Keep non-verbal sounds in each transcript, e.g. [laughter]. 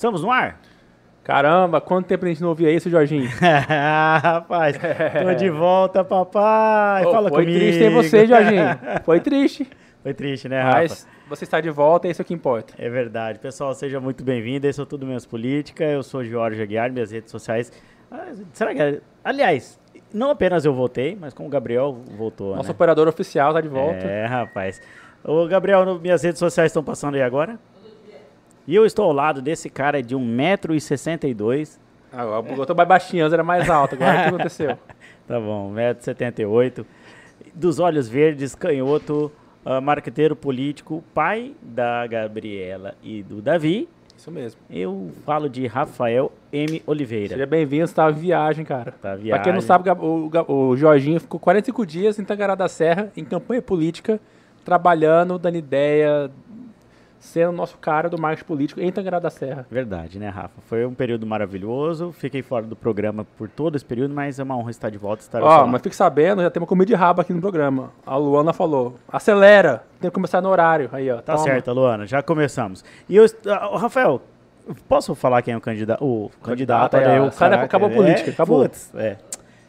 Estamos no ar? Caramba, quanto tempo a gente não ouvia isso, Jorginho? [laughs] Rapaz, tô de volta, papai. Ô, Fala foi comigo. triste em você, Jorginho. Foi triste. Foi triste, né, Rafa? Mas você está de volta, é isso que importa. É verdade. Pessoal, seja muito bem-vindo. Esse é o Tudo Menos Política. Eu sou Jorge Aguiar, minhas redes sociais. Ah, será que... Aliás, não apenas eu voltei, mas como o Gabriel voltou, Nosso né? operador oficial está de volta. É, rapaz. Ô, Gabriel, minhas redes sociais estão passando aí agora? E eu estou ao lado desse cara de 1,62m. Ah, eu tô mais baixinho, antes era mais alto. Agora o que aconteceu? [laughs] Tá bom, 1,78m. Dos olhos verdes, canhoto, ah, marqueteiro político, pai da Gabriela e do Davi. Isso mesmo. Eu falo de Rafael M. Oliveira. Seja bem-vindo, você tá em viagem, cara. Tá Pra quem não viagem. sabe, o o, o Jorginho ficou 45 dias em Tangará da Serra, em campanha política, trabalhando, dando ideia, sendo nosso cara do marketing político em Tangará da Serra. Verdade, né, Rafa? Foi um período maravilhoso. Fiquei fora do programa por todo esse período, mas é uma honra estar de volta. Estar Ó, mas fique sabendo, já tem uma comida de rabo aqui no programa. A Luana falou, acelera, tem que começar no horário. Aí, ó. Tá toma. certo, Luana, já começamos. E eu, ah, Rafael, posso falar quem é o candidato? O candidato, eu, O cara acabou a política, é, acabou. putz, é.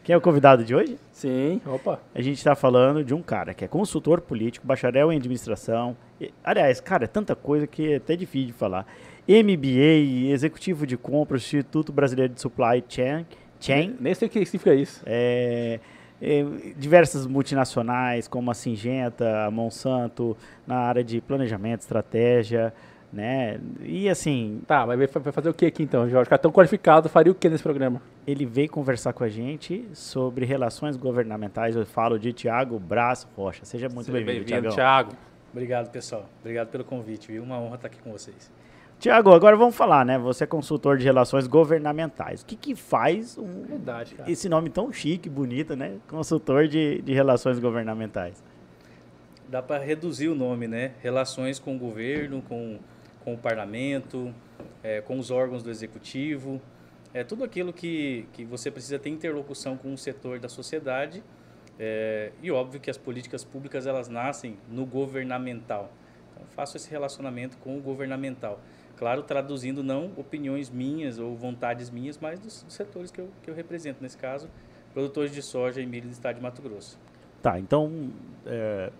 Quem é o convidado de hoje? Sim, opa. A gente está falando de um cara que é consultor político, bacharel em administração. e- aliás, cara, é tanta coisa que é até difícil de falar. MBA, executivo de compras, Instituto Brasileiro de Supply Chain, Chain Nem sei o que significa isso. é, é, diversas multinacionais como a Singenta, a Monsanto, na área de planejamento, estratégia, né? E assim, Tá, mas vai vai fazer o que aqui então, Jorge? Cara tão qualificado, faria o que nesse programa? ele veio conversar com a gente sobre relações governamentais. Eu falo de Tiago Braz Rocha. Seja muito bem-vindo, Tiagão. Thiago. Obrigado, pessoal. Obrigado pelo convite, viu? Uma honra estar aqui com vocês. Tiago, agora vamos falar, né? Você é consultor de relações governamentais. O que, que faz um- Verdade, cara. esse nome tão chique, bonito, né? Consultor de, de relações governamentais. Dá para reduzir o nome, né? Relações com o governo, com, com o parlamento, eh, com os órgãos do executivo. É tudo aquilo que, que você precisa ter interlocução com um setor da sociedade. eh, e óbvio que as políticas públicas elas nascem no governamental. Então, faço esse relacionamento com o governamental. Claro, traduzindo não opiniões minhas ou vontades minhas, mas dos, dos setores que eu, que eu represento. Nesse caso, produtores de soja e milho do estado de Mato Grosso. Tá, então é,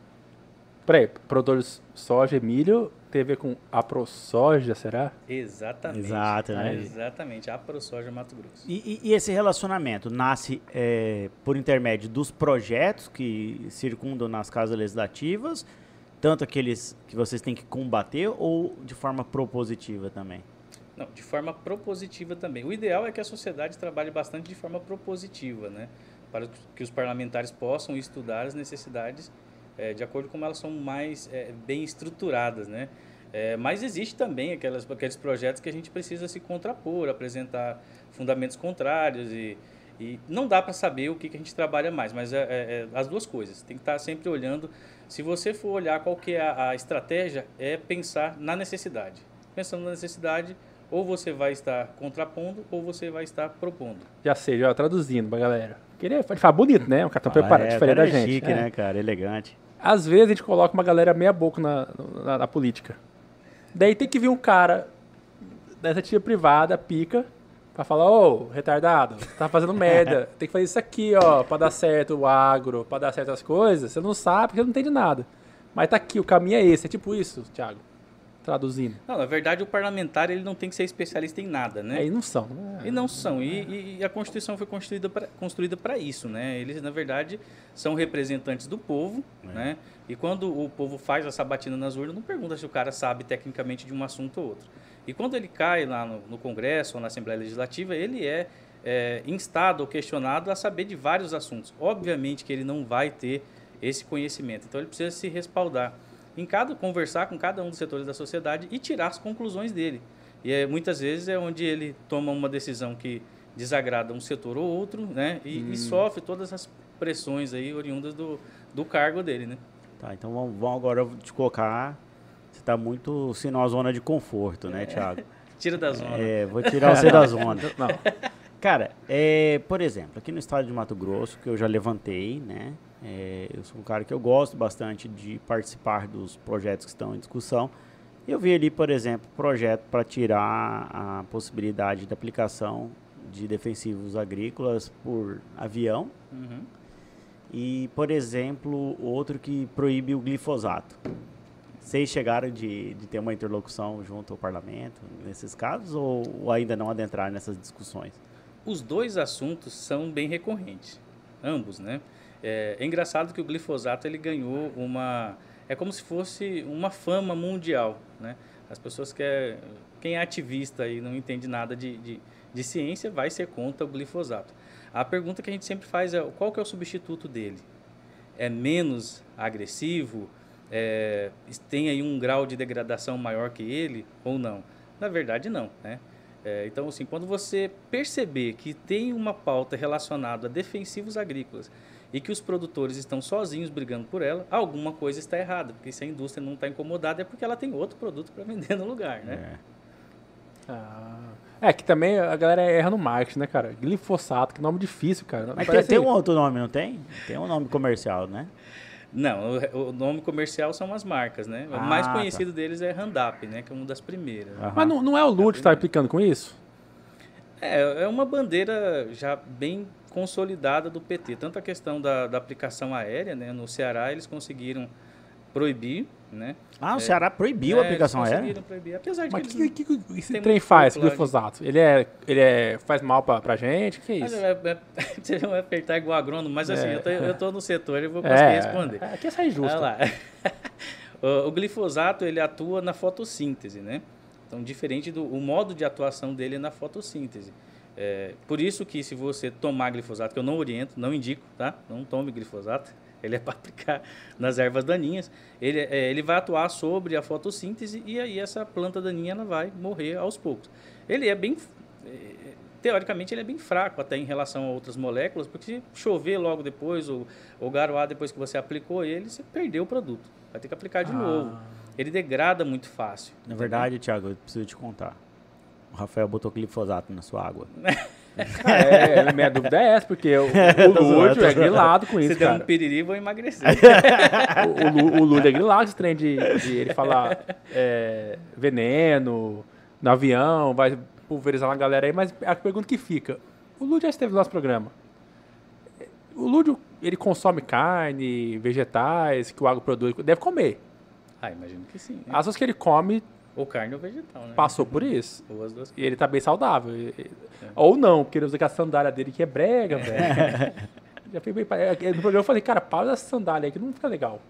Peraí, produtores soja e milho tem a ver com a ProSoja, será? Exatamente. Exato, né? Exatamente, a ProSoja Mato Grosso. E, e- e esse relacionamento nasce é, por intermédio dos projetos que circundam nas casas legislativas, tanto aqueles que vocês têm que combater ou de forma propositiva também? Não, de forma propositiva também. O ideal é que a sociedade trabalhe bastante de forma propositiva, né? Para que os parlamentares possam estudar as necessidades eh, de acordo com como elas são mais eh, bem estruturadas, né? Eh, mas existe também aquelas, aqueles projetos que a gente precisa se contrapor, apresentar fundamentos contrários e, e não dá para saber o que, que a gente trabalha mais, mas é, é- é as duas coisas. Tem que estar sempre olhando. Se você for olhar qual que é a, a estratégia, é pensar na necessidade. Pensando na necessidade, ou você vai estar contrapondo ou você vai estar propondo. Já sei, já traduzindo pra galera. Queria falar bonito, né? Um cartão Fala, preparado, é, diferente da é gente. chique, é. né, cara? Elegante. Às vezes a gente coloca uma galera meia boca na, na, na política. Daí tem que vir um cara da iniciativa privada, pica, pra falar, ô, retardado, tá fazendo merda. [laughs] tem que fazer isso aqui, ó, pra dar certo o agro, pra dar certo as coisas. Você não sabe porque você não entende nada. Mas tá aqui, o caminho é esse. É tipo isso, Thiago. Traduzindo. Não, na verdade, o parlamentar ele não tem que ser especialista em nada, né? Aí não são. né? E não são. E, e- e a Constituição foi construída para isso, né? Eles, na verdade, são representantes do povo, né? E quando o povo faz a sabatina nas urnas, não pergunta se o cara sabe tecnicamente de um assunto ou outro. E quando ele cai lá no, no Congresso ou na Assembleia Legislativa, ele é, é instado ou questionado a saber de vários assuntos. Obviamente que ele não vai ter esse conhecimento. Então ele precisa se respaldar em cada conversar com cada um dos setores da sociedade e tirar as conclusões dele. E é, muitas vezes é onde ele toma uma decisão que desagrada um setor ou outro, né? E, e sofre todas as pressões aí oriundas do, do cargo dele, né? Tá, então vamos, vamos agora te colocar. Você tá muito sim numa zona de conforto, né, Thiago? [laughs] Tira da zona. É, vou tirar você da zona. Não. Cara, é, por exemplo, aqui no estado de Mato Grosso, que eu já levantei, né? É, eu sou um cara que eu gosto bastante de participar dos projetos que estão em discussão. Eu vi ali, por exemplo, projeto para tirar a possibilidade da aplicação de defensivos agrícolas por avião. Uhum. E, por exemplo, outro que proíbe o glifosato. Vocês chegaram de, de ter uma interlocução junto ao parlamento nesses casos ou, ou ainda não adentrar nessas discussões? Os dois assuntos são bem recorrentes, ambos, né? É, é engraçado que o glifosato ele ganhou uma é como se fosse uma fama mundial, né? As pessoas que é, quem é ativista e não entende nada de, de, de, ciência vai ser contra o glifosato. A pergunta que a gente sempre faz é qual que é o substituto dele? É menos agressivo? É, tem aí um grau de degradação maior que ele ou não? Na verdade, não, né? É, então, assim, quando você perceber que tem uma pauta relacionada a defensivos agrícolas e que os produtores estão sozinhos brigando por ela, alguma coisa está errada. Porque se a indústria não está incomodada é porque ela tem outro produto para vender no lugar, né? É. Ah. É, que também a galera erra no marketing, né, cara? Glifosato, que nome difícil, cara. Mas tem, tem, um outro nome, não tem? Tem um nome comercial, né? Não, o, o nome comercial são as marcas, né? Ah, o mais tá. conhecido tá. deles é Randap, né? Que é uma das primeiras. Mas não, não é o Lute que está aplicando com isso? É, é uma bandeira já bem consolidada do PT. Tanto a questão da, da aplicação aérea, né? No Ceará eles conseguiram proibir, né? Ah, o é, Ceará proibiu é, a aplicação aérea? proibir, apesar de Mas que, que, que, que esse trem faz, glifosato? Ele, é, ele é, faz mal pra, pra gente? O que é isso? É, [laughs] você vai apertar igual agrônomo, mas assim, é. eu, tô, eu tô no setor e vou conseguir é, responder. Aqui é sair justo. lá. [laughs] o, o glifosato, ele atua na fotossíntese, né? Então, diferente do o modo de atuação dele é na fotossíntese. É, por isso que se você tomar glifosato, que eu não oriento, não indico, tá? Não tome glifosato. [laughs] Ele é para aplicar nas ervas daninhas. Ele, é, ele vai atuar sobre a fotossíntese e aí essa planta daninha ela vai morrer aos poucos. Ele é bem, é, teoricamente, ele é bem fraco até em relação a outras moléculas, porque se chover logo depois ou, ou garoar depois que você aplicou ele, você perdeu o produto. Vai ter que aplicar de ah. novo. Ele degrada muito fácil. Na verdade, Thiago, eu preciso te contar. O Rafael botou glifosato na sua água. é, minha dúvida é essa, porque o, o Lúdio [laughs] é grilado com isso, Se der um piriri, vou emagrecer. [laughs] o, o, o Lúdio é grilado esse trem de, de ele falar é, veneno no avião, vai pulverizar uma galera aí, mas a pergunta que fica, o Lúdio já esteve no nosso programa. O Lúdio, ele consome carne, vegetais, que o agro produz, deve comer. Ah, imagino que sim. Né? As coisas que ele come ou carne ou vegetal, né? Passou por isso. Ou as duas E ele tá bem saudável. É. Ou não, porque ele usa aquela sandália dele que é brega, velho. Já fui bem. No programa eu falei, cara, para essa sandália aí que não fica legal.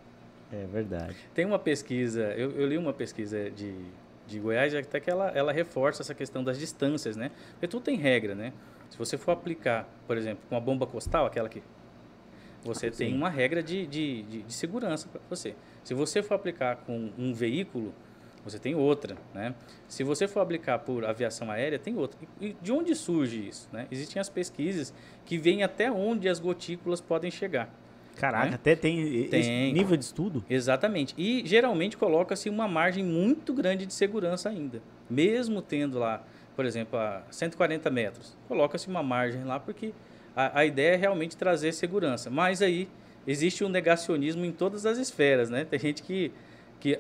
É verdade. Tem uma pesquisa, eu, eu li uma pesquisa de, de Goiás, até que ela, ela reforça essa questão das distâncias, né? Porque tudo tem regra, né? Se você for aplicar, por exemplo, com a bomba costal, aquela que você ah, tem uma regra de, de, de, de segurança para você. Se você for aplicar com um veículo, você tem outra, né? Se você for aplicar por aviação aérea, tem outra. E de onde surge isso? Né? Existem as pesquisas que veem até onde as gotículas podem chegar. Caraca, né? até tem, tem nível de estudo? Exatamente. E geralmente coloca-se uma margem muito grande de segurança ainda. Mesmo tendo lá, por exemplo, a 140 metros, coloca-se uma margem lá porque a, a ideia é realmente trazer segurança. Mas aí existe um negacionismo em todas as esferas, né? Tem gente que, que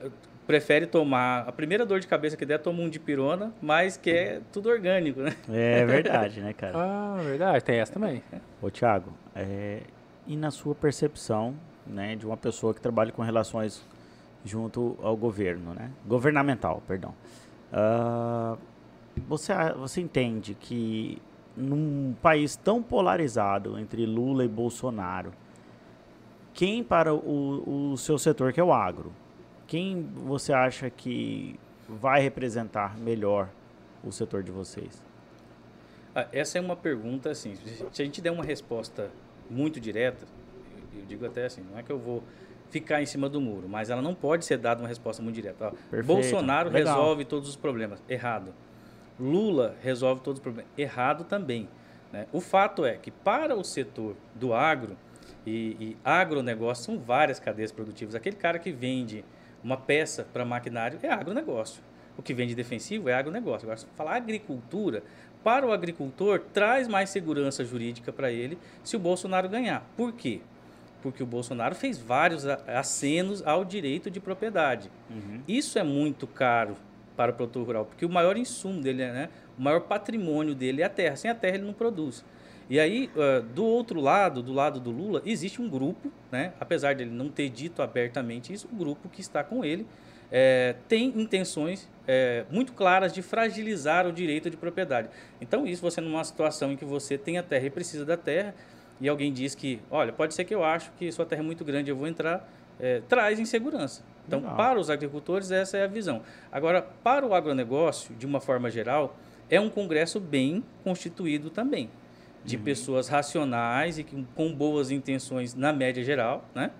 prefere tomar a primeira dor de cabeça que der, toma um de pirona, mas que é tudo orgânico, né? É [laughs] verdade, né, cara? ah, verdade, tem essa também. Ô, Thiago, é, e na sua percepção, né, de uma pessoa que trabalha com relações junto ao governo, né? Governamental, perdão. Uh, você, você entende que num país tão polarizado entre Lula e Bolsonaro, quem para o, o seu setor, que é o agro, quem você acha que vai representar melhor o setor de vocês? Ah, essa é uma pergunta, assim, se a gente der uma resposta muito direta, eu digo até assim, não é que eu vou ficar em cima do muro, mas ela não pode ser dada uma resposta muito direta. Bolsonaro Legal. resolve todos os problemas. Errado. Lula resolve todos os problemas. Errado também. Né? O fato é que para o setor do agro e, e agronegócio, são várias cadeias produtivas. Aquele cara que vende uma peça para maquinário é agronegócio. O que vende defensivo é agronegócio. Agora, se falar agricultura, para o agricultor, traz mais segurança jurídica para ele se o Bolsonaro ganhar. Por quê? porque o Bolsonaro fez vários acenos ao direito de propriedade. Uhum. Isso é muito caro para o produtor rural, porque o maior insumo dele, né, o maior patrimônio dele é a terra. Sem a terra ele não produz. E aí, do outro lado, do lado do Lula, existe um grupo, né, apesar de ele não ter dito abertamente isso, um grupo que está com ele é, tem intenções é, muito claras de fragilizar o direito de propriedade. Então, isso você numa situação em que você tem a terra e precisa da terra, e alguém diz que, olha, pode ser que eu acho que sua terra é muito grande, eu vou entrar, é, traz insegurança. Então, Não. para os agricultores, essa é a visão. Agora, para o agronegócio, de uma forma geral, é um congresso bem constituído também, de uhum. pessoas racionais e com, com boas intenções na média geral, né?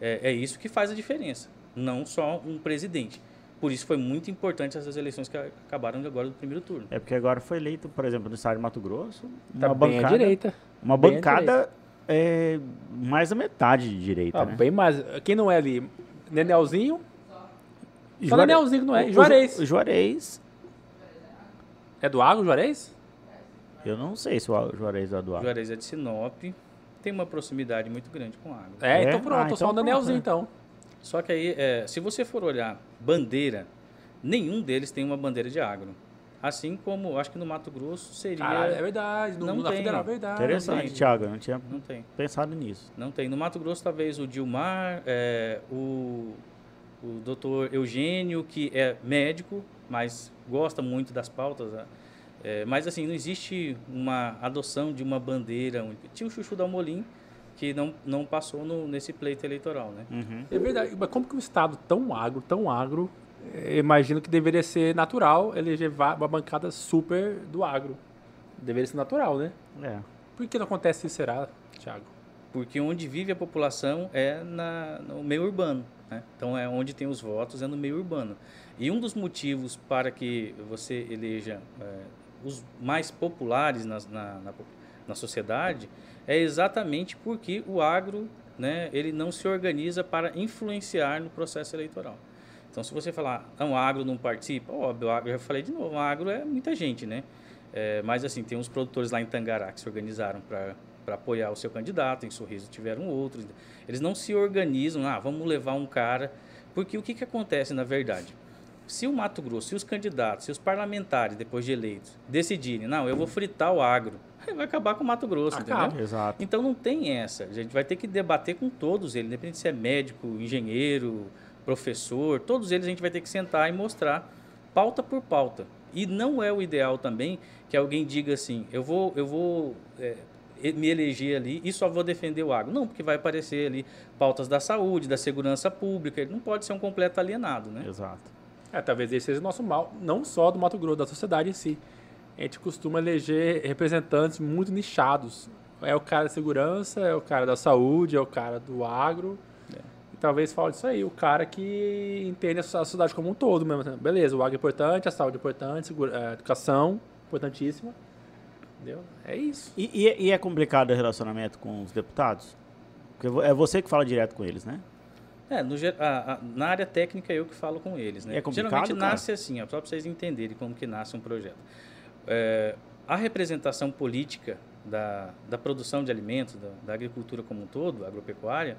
É, é isso que faz a diferença não só um presidente. Por isso foi muito importante essas eleições que acabaram agora do primeiro turno. É porque agora foi eleito, por exemplo, no estado de Mato Grosso, uma tá bancada, bem à direita. Uma bem bancada é, mais da metade de direita, ah, né? Bem mais. Quem não é ali? Nenelzinho? Só Juare... Nenelzinho não é. Juarez. O Juarez. É do Agro, Juarez? Eu não sei se o Juarez é do Agro. Juarez é de Sinop. Tem uma proximidade muito grande com o Agro. É, então é? pronto. Ah, então só o Danielzinho, né? então. Só que aí, é, se você for olhar bandeira, nenhum deles tem uma bandeira de agro. Assim como, acho que no Mato Grosso seria. Ah, é verdade. No, não tem. Federal, é verdade. Interessante, Thiago. Eu não tinha não tem. pensado nisso. Não tem. No Mato Grosso, talvez o Dilmar, é, o, o doutor Eugênio, que é médico, mas gosta muito das pautas. É, mas, assim, não existe uma adoção de uma bandeira. Tinha o Chuchu Dalmolin, que não, não passou no, nesse pleito eleitoral, né? Uhum. É verdade. Mas como que um estado tão agro, tão agro, eh, imagino que deveria ser natural eleger uma bancada super do agro. Deveria ser natural, né? É. Por que não acontece isso, será, Thiago? Porque onde vive a população é na, no meio urbano. Né? Então, é onde tem os votos, é no meio urbano. E um dos motivos para que você eleja é, os mais populares na, na, na, na sociedade é exatamente porque o agro né, ele não se organiza para influenciar no processo eleitoral. Então, se você falar, não, o agro não participa, óbvio, o agro, eu já falei de novo, o agro é muita gente, né? É, mas, assim, tem uns produtores lá em Tangará que se organizaram para apoiar o seu candidato, em Sorriso tiveram outros. Eles não se organizam, ah, vamos levar um cara. Porque o que, que acontece, na verdade? Se o Mato Grosso, se os candidatos, se os parlamentares, depois de eleitos, decidirem, não, eu vou fritar o agro, [laughs] vai acabar com o Mato Grosso, Acaba. entendeu? Exato. Então não tem essa. A gente vai ter que debater com todos eles, independente se é médico, engenheiro, professor, todos eles a gente vai ter que sentar e mostrar pauta por pauta. E não é o ideal também que alguém diga assim, eu vou, eu vou é, me eleger ali e só vou defender o agro. Não, porque vai aparecer ali pautas da saúde, da segurança pública. Ele não pode ser um completo alienado, né? Exato. É, talvez esse seja o nosso mal, não só do Mato Grosso, da sociedade em si a gente costuma eleger representantes muito nichados. É o cara da segurança, é o cara da saúde, é o cara do agro. É. E talvez falte isso aí, o cara que entende a sociedade como um todo mesmo. Beleza, o agro é importante, a saúde é importante, segura, a educação importantíssima. Entendeu? É isso. E, e, e, é complicado o relacionamento com os deputados? Porque é você que fala direto com eles, né? É, no, a, a, na área técnica eu que falo com eles, né? É complicado, Geralmente cara? nasce assim, ó, só para vocês entenderem como que nasce um projeto. É, a representação política da, da produção de alimentos, da, da, agricultura como um todo, agropecuária,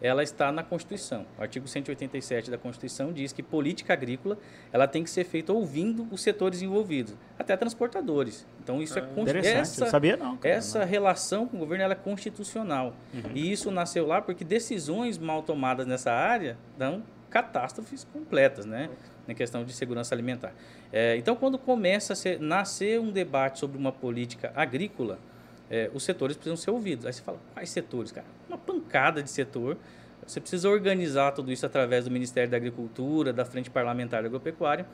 ela está na Constituição. O artigo 187 da Constituição diz que política agrícola ela tem que ser feita ouvindo os setores envolvidos, até transportadores. Então isso é, é essa sabia não. Cara, essa não. relação com o governo ela é constitucional. Uhum. E isso nasceu lá porque decisões mal tomadas nessa área dão catástrofes completas, né? na questão de segurança alimentar. É, então, quando começa a ser, nascer um debate sobre uma política agrícola, é, os setores precisam ser ouvidos. Aí você fala, quais setores, cara? Uma pancada de setor. Você precisa organizar tudo isso através do Ministério da Agricultura, da Frente Parlamentar da Agropecuária,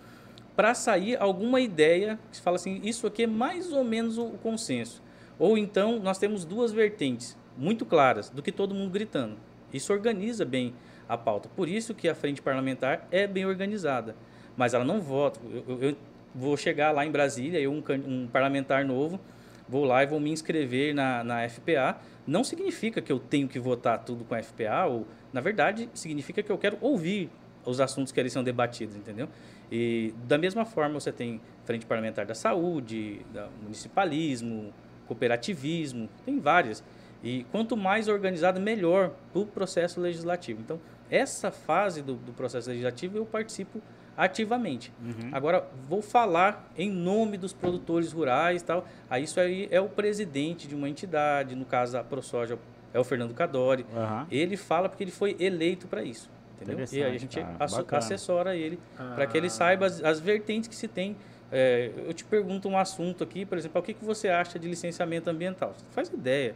para sair alguma ideia que fala assim, isso aqui é mais ou menos o consenso. Ou então, nós temos duas vertentes muito claras do que todo mundo gritando. Isso organiza bem a pauta. Por isso que a frente parlamentar é bem organizada. Mas ela não vota. Eu, eu vou chegar lá em Brasília, eu, um, um, parlamentar novo, vou lá e vou me inscrever na, na FPA. Não significa que eu tenho que votar tudo com a FPA, ou, na verdade, significa que eu quero ouvir os assuntos que ali são debatidos, entendeu? E da mesma forma você tem frente parlamentar da saúde, da municipalismo, cooperativismo, tem várias. E quanto mais organizado, melhor para o processo legislativo. Então, essa fase do, do processo legislativo eu participo ativamente. Uhum. Agora, vou falar em nome dos produtores rurais e tal. Aí isso aí é o presidente de uma entidade, no caso a ProSoja é o Fernando Cadori. Aham. Ele fala porque ele foi eleito para isso. Entendeu? E aí a gente cara. assessora ele para que ele Ah. saiba as, as vertentes que se tem. É, eu te pergunto um assunto aqui, por exemplo, o que, que você acha de licenciamento ambiental? Você faz ideia.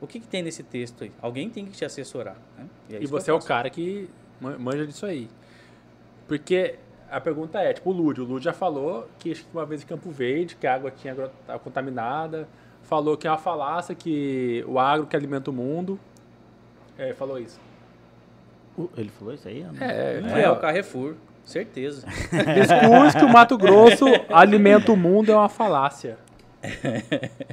O que, que tem nesse texto aí? Alguém tem que te assessorar. Né? é E isso que você é o cara que man- manja disso aí. Porque a pergunta é, tipo, o Lúdio. O Lúdio já falou que uma vez em Campo Verde, que a água tinha agro- tava contaminada. Falou que é uma falácia que o agro que alimenta o mundo. É, falou isso. Uh, Ele falou isso aí? É, é, é o Carrefour, certeza. [laughs] Discurso que o Mato Grosso alimenta o mundo é uma falácia. [laughs]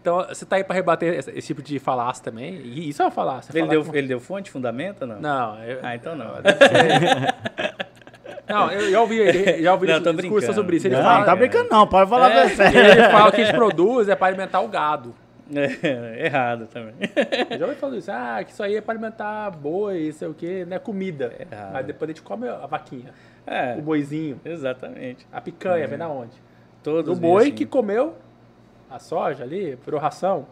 Então, você tá aí pra rebater esse, esse tipo de falácia também? E isso é uma falácia. ele, deu, com- ele deu fonte, fundamenta, não? Não, eu... Ah, então não. [laughs] Não, eu já ouvi, ele- já ouvi Não, esse discurso sobre isso. Ele Não, fala, tá brincando não, pode falar É, sério. ele fala que a gente produz é para alimentar o gado. É, errado também. Eu já ouvi falando isso, ah, que isso aí é para alimentar boi, sei o quê, não é comida. Errado. Mas depois a gente come a vaquinha, É, o boizinho, exatamente. a picanha, vem da onde? Todos Do boi assim. que comeu a soja ali, virou ração.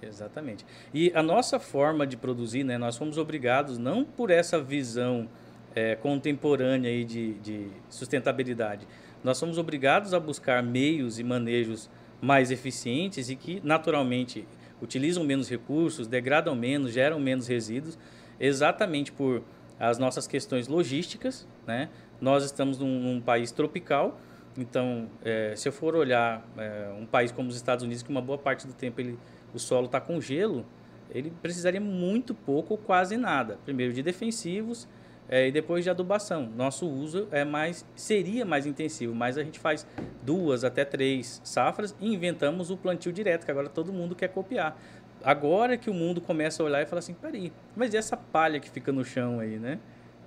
Exatamente. E a nossa forma de produzir, né, nós fomos obrigados, não por essa visão eh, contemporânea aí de, de sustentabilidade, nós somos obrigados a buscar meios e manejos mais eficientes e que, naturalmente, utilizam menos recursos, degradam menos, geram menos resíduos, exatamente por as nossas questões logísticas. Né? Nós estamos num, num país tropical, então, eh, se eu for olhar eh, um país como os Estados Unidos, que uma boa parte do tempo ele, o solo está com gelo, ele precisaria muito pouco ou quase nada. Primeiro de defensivos eh, e depois de adubação. Nosso uso é mais seria mais intensivo, mas a gente faz duas até três safras e inventamos o plantio direto, que agora todo mundo quer copiar. Agora que o mundo começa a olhar e fala assim, peraí, mas e essa palha que fica no chão aí, né?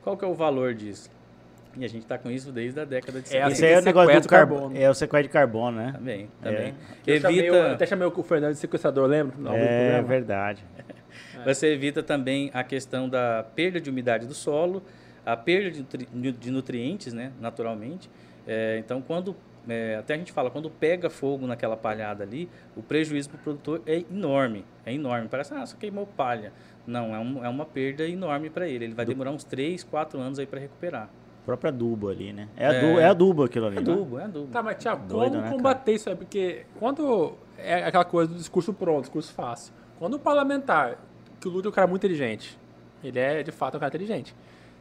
Qual que é o valor disso? E a gente está com isso desde a década de É 70. assim Esse aí é o que negócio do carbono. carbono. É o sequestro de carbono, né? Também, também. Eu chamei o- Evita, até chamei o Fernando de sequestrador, lembra? É programa? verdade. Você evita também a questão da perda de umidade do solo, a perda de, nutri- de nutrientes, né, naturalmente. É, então, quando é, até a gente fala, quando pega fogo naquela palhada ali, o prejuízo para o produtor é enorme, é enorme. Parece, ah, só queimou palha. Não, é, um- é uma perda enorme para ele. Ele vai demorar uns 3, 4 anos aí para recuperar. O próprio adubo ali, né? É, É. adubo, é adubo aquilo ali, É né? adubo, é adubo. Tá, mas Thiago, Doido, como né, combater isso aí? Porque quando é aquela coisa do discurso pronto, discurso fácil. Quando o parlamentar, que o Lula é um cara muito inteligente, ele é de fato um cara inteligente,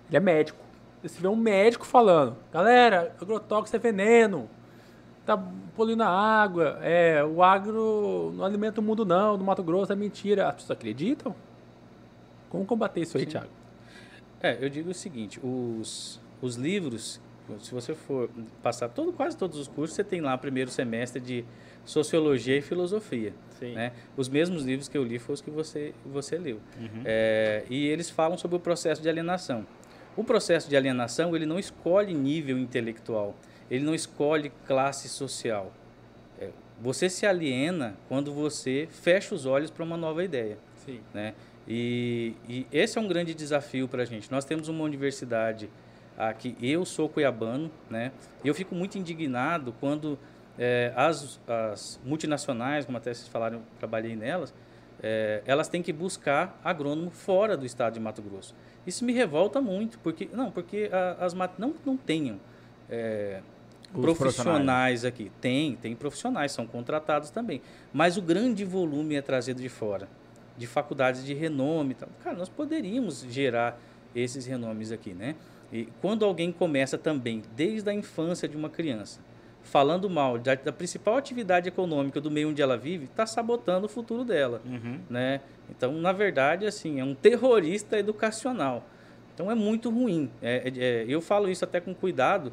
ele é médico. Você vê um médico falando, galera, agrotóxico é veneno, tá poluindo a água, é, o agro não alimenta o mundo não, no Mato Grosso é mentira. As pessoas acreditam? Como combater isso aí, Thiago? É, eu digo o seguinte, os, os livros, se você for passar todo, quase todos os cursos, você tem lá primeiro semestre de Sociologia e Filosofia. Né? Os mesmos livros que eu li foram os que você, você leu. Uhum. É, e eles falam sobre o processo de alienação. O processo de alienação, ele não escolhe nível intelectual, ele não escolhe classe social. É, você se aliena quando você fecha os olhos para uma nova ideia Sim. né? E, e esse é um grande desafio para a gente. Nós temos uma universidade aqui, eu sou cuiabano, né? E eu fico muito indignado quando eh, as, as multinacionais, como até vocês falaram, trabalhei nelas, eh, elas têm que buscar agrônomo fora do estado de Mato Grosso. Isso me revolta muito, porque não, porque a- as mat- não não tenham eh, Os profissionais aqui. Tem, tem profissionais, são contratados também. Mas o grande volume é trazido de fora, de faculdades de renome. tal. Cara, nós poderíamos gerar esses renomes aqui, né? E quando alguém começa também, desde a infância de uma criança, falando mal da, da principal atividade econômica do meio onde ela vive, está sabotando o futuro dela, Uhum. né? Então, na verdade, assim, é um terrorista educacional. Então, é muito ruim. É- é- é- eu falo isso até com cuidado,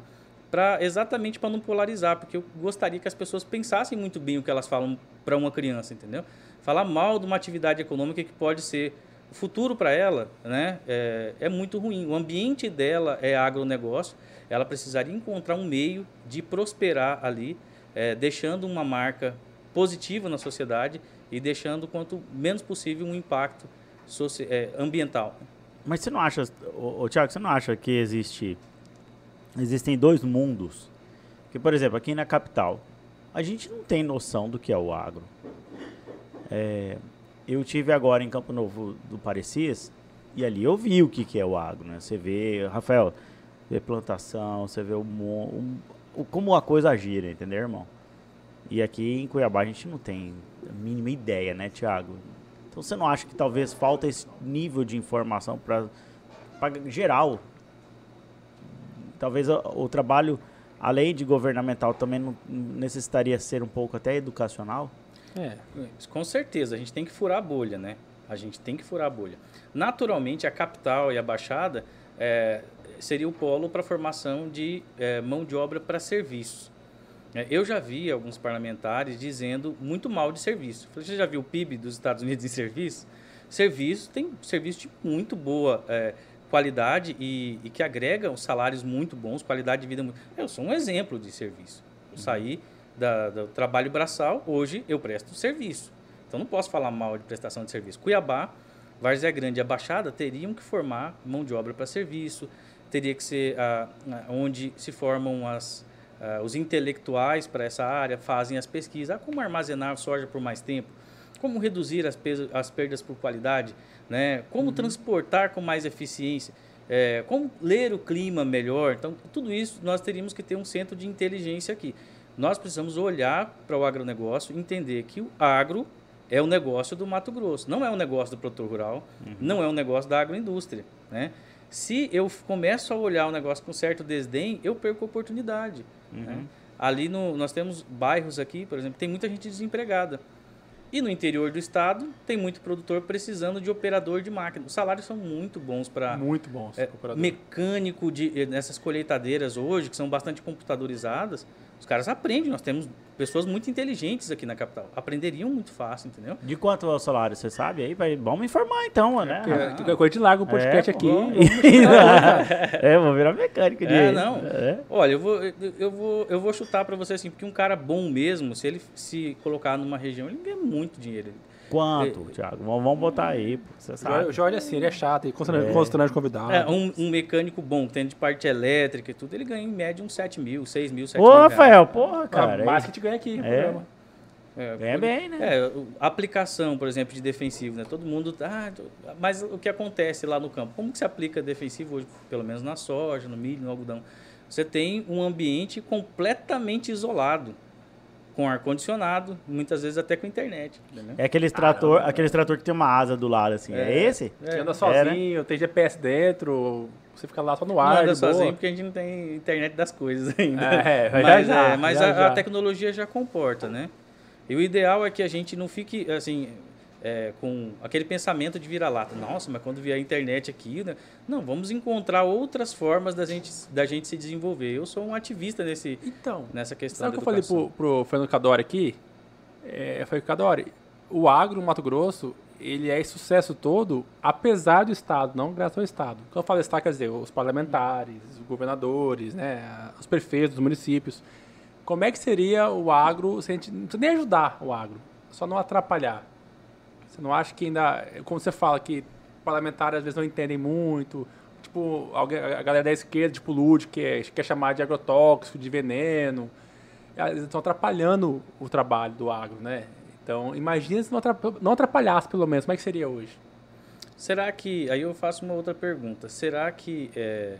pra, exatamente para não polarizar, porque eu gostaria que as pessoas pensassem muito bem o que elas falam para uma criança, entendeu? Falar mal de uma atividade econômica que pode ser o futuro para ela, né? É, é muito ruim. O ambiente dela é agronegócio, ela precisaria encontrar um meio de prosperar ali, é, deixando uma marca positiva na sociedade e deixando quanto menos possível um impacto é, ambiental. Mas você não acha, ô, você não acha que existe existem dois mundos? Que, por exemplo, aqui na capital, a gente não tem noção do que é o agro. É, eu tive agora em Campo Novo do Parecis e ali eu vi o que, que é o agro, né? Você vê, Rafael, vê plantação, você vê o, como a coisa gira, entendeu, irmão? E aqui em Cuiabá a gente não tem a mínima ideia, né, Thiago? Então você não acha que talvez falta esse nível de informação para geral? Talvez o, o, trabalho, além de governamental, também não necessitaria ser um pouco até educacional? É, com certeza. A gente tem que furar a bolha, né? A gente tem que furar a bolha. Naturalmente, a capital e a Baixada é, seria o polo para a formação de é, mão de obra para serviços. É, eu já vi alguns parlamentares dizendo muito mal de serviço. Você já viu o PIB dos Estados Unidos em serviço? Serviço tem serviço de muito boa é, qualidade e, e, que agrega salários muito bons, qualidade de vida muito. Eu sou um exemplo de serviço. Eu saí da, do trabalho braçal, hoje eu presto serviço. Então não posso falar mal de prestação de serviço. Cuiabá, Várzea Grande e a Baixada teriam que formar mão de obra para serviço, teria que ser ah, onde se formam as Uh, os intelectuais para essa área fazem as pesquisas. Ah, como armazenar soja por mais tempo? Como reduzir as, as perdas por qualidade? Né? Como uhum. transportar com mais eficiência? É, como ler o clima melhor? Então, tudo isso nós teríamos que ter um centro de inteligência aqui. Nós precisamos olhar para o agronegócio e entender que o agro é o negócio do Mato Grosso, não é o negócio do produtor rural, uhum. não é o negócio da agroindústria. Né? Se eu começo a olhar o negócio com certo desdém, eu perco a oportunidade. Uhum. Né? Ali no, nós temos bairros aqui, por exemplo, tem muita gente desempregada. E no interior do estado tem muito produtor precisando de operador de máquina. Os salários são muito bons para muito bons. É, mecânico de nessas colheitadeiras hoje que são bastante computadorizadas. Os caras aprendem. Nós temos pessoas muito inteligentes aqui na capital. Aprenderiam muito fácil, entendeu? De quanto é o salário? Você sabe aí? Vai, vamos informar então, né? É, ah, qualquer coisa de larga o podcast é, aqui. Vamos, [laughs] é, vou virar mecânico de. É, não. É. Olha, eu vou, eu vou, eu vou chutar para você assim, porque um cara bom mesmo, se ele se colocar numa região, ele ganha muito dinheiro. Quanto, é, Thiago? Vamos botar aí, você sabe. O Jorge, assim, ele é chato, ele constrange, constrange convidado. É, um, um, mecânico bom, que tem de parte elétrica e tudo, ele ganha em média uns 7 mil, 6 mil, 7 Ô, mil. Ô, Rafael, porra, cara. Ah, mais que a gente ganha aqui no é. programa. É, ganha bem, né? É, aplicação, por exemplo, de defensivo, né? Todo mundo tá. Mas o que acontece lá no campo? Como que se aplica defensivo hoje, pelo menos na soja, no milho, no algodão? Você tem um ambiente completamente isolado com ar condicionado, muitas vezes até com internet. Entendeu? É aquele trator, ah, aquele trator que tem uma asa do lado assim. É, é esse? É, anda sozinho, é, né? tem GPS dentro, você fica lá só no ar. Não anda sozinho boa. porque a gente não tem internet das coisas [laughs] ainda. É, mas, já, é, mas já, a, já. a, tecnologia já comporta, né? E o ideal é que a gente não fique assim é, com aquele pensamento de vira-lata. Nossa, mas quando vier a internet aqui, né? não, vamos encontrar outras formas da gente, da gente se desenvolver. Eu sou um ativista nesse, então, nessa questão. Sabe o que eu falei pro, pro Fernando Cadori aqui? É, eu falei, Cadori, o agro no Mato Grosso, ele é sucesso todo, apesar do Estado, não graças ao Estado. Quando eu falo Estado, quer dizer, os parlamentares, os governadores, né, os prefeitos dos municípios. Como é que seria o agro se a gente não nem ajudar o agro, só não atrapalhar? Você não acha que ainda, como você fala, que parlamentares às vezes não entendem muito, tipo, a galera da esquerda, tipo Lud, que é, quer chamar de agrotóxico, de veneno, eles estão atrapalhando o trabalho do agro, né? Então, imagina se não atrapalhasse, pelo menos, como é que seria hoje? Será que, aí eu faço uma outra pergunta, será que é,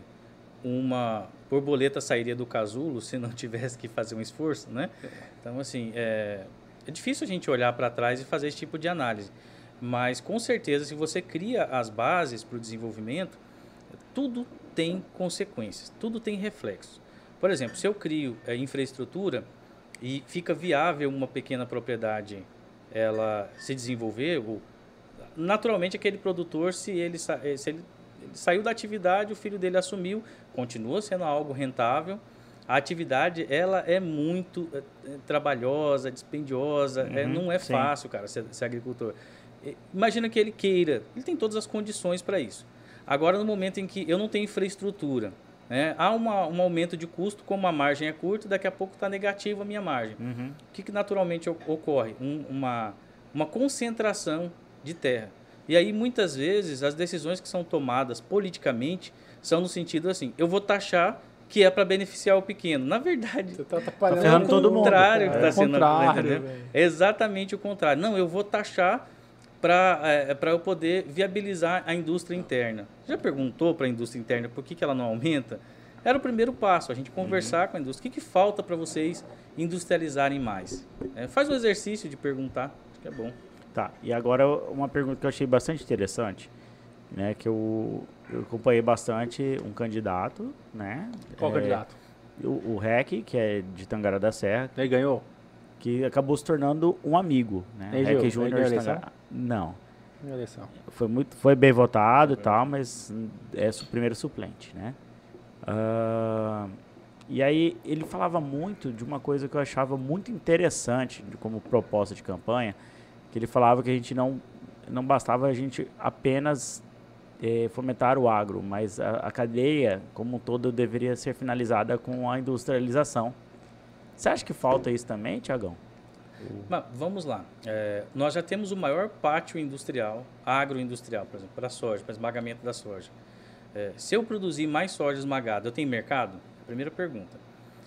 uma borboleta sairia do casulo se não [laughs] tivesse que fazer um esforço, né? É. Então, assim, é, é difícil a gente olhar para trás e fazer esse tipo de análise. Mas, com certeza, se você cria as bases para o desenvolvimento, tudo tem consequências, tudo tem reflexo. Por exemplo, se eu crio é, infraestrutura e fica viável uma pequena propriedade ela se desenvolver, ou, naturalmente aquele produtor, se ele, eh, se ele, ele saiu da atividade, o filho dele assumiu, continua sendo algo rentável, a atividade ela é muito é, trabalhosa, dispendiosa, uhum, é, não é sim. fácil, cara, ser, ser, agricultor. Imagina que ele queira, ele tem todas as condições para isso. Agora, no momento em que eu não tenho infraestrutura, né, há uma, um aumento de custo, como a margem é curta, daqui a pouco está negativa a minha margem. Uhum. O que, que naturalmente ocorre? Um- uma, uma concentração de terra. E aí, muitas vezes, as decisões que são tomadas politicamente são no sentido assim, eu vou taxar que é para beneficiar o pequeno. Na verdade, Você tá atrapalhando Tá é todo mundo. contrário que É está o sendo contrário. É exatamente o contrário. Não, eu vou taxar para é, pra eu poder viabilizar a indústria interna. Já perguntou para a indústria interna por que, que ela não aumenta? Era o primeiro passo, a gente conversar com a indústria. O que, que falta para vocês industrializarem mais? É, faz o exercício de perguntar, acho que é bom. Tá, e agora uma pergunta que eu achei bastante interessante, né, que eu, eu acompanhei bastante um candidato, né? Qual é, candidato? O, o REC, que é de Tangará da Serra, Ele ganhou? que acabou se tornando um amigo, né? Ele REC Júnior de? Tangará. Não, foi, muito, foi bem votado e tal, mas é o primeiro suplente, né? Ah, e aí ele falava muito de uma coisa que eu achava muito interessante de- como proposta de campanha, que ele falava que a gente não não bastava a gente apenas eh, fomentar o agro, mas a, a cadeia como um todo deveria ser finalizada com a industrialização. Você acha que falta isso também, Tiagão? Mas vamos lá. É, nós já temos o maior pátio industrial, agroindustrial, por exemplo, para soja, para esmagamento da soja. É, se eu produzir mais soja esmagada, eu tenho mercado? Primeira pergunta.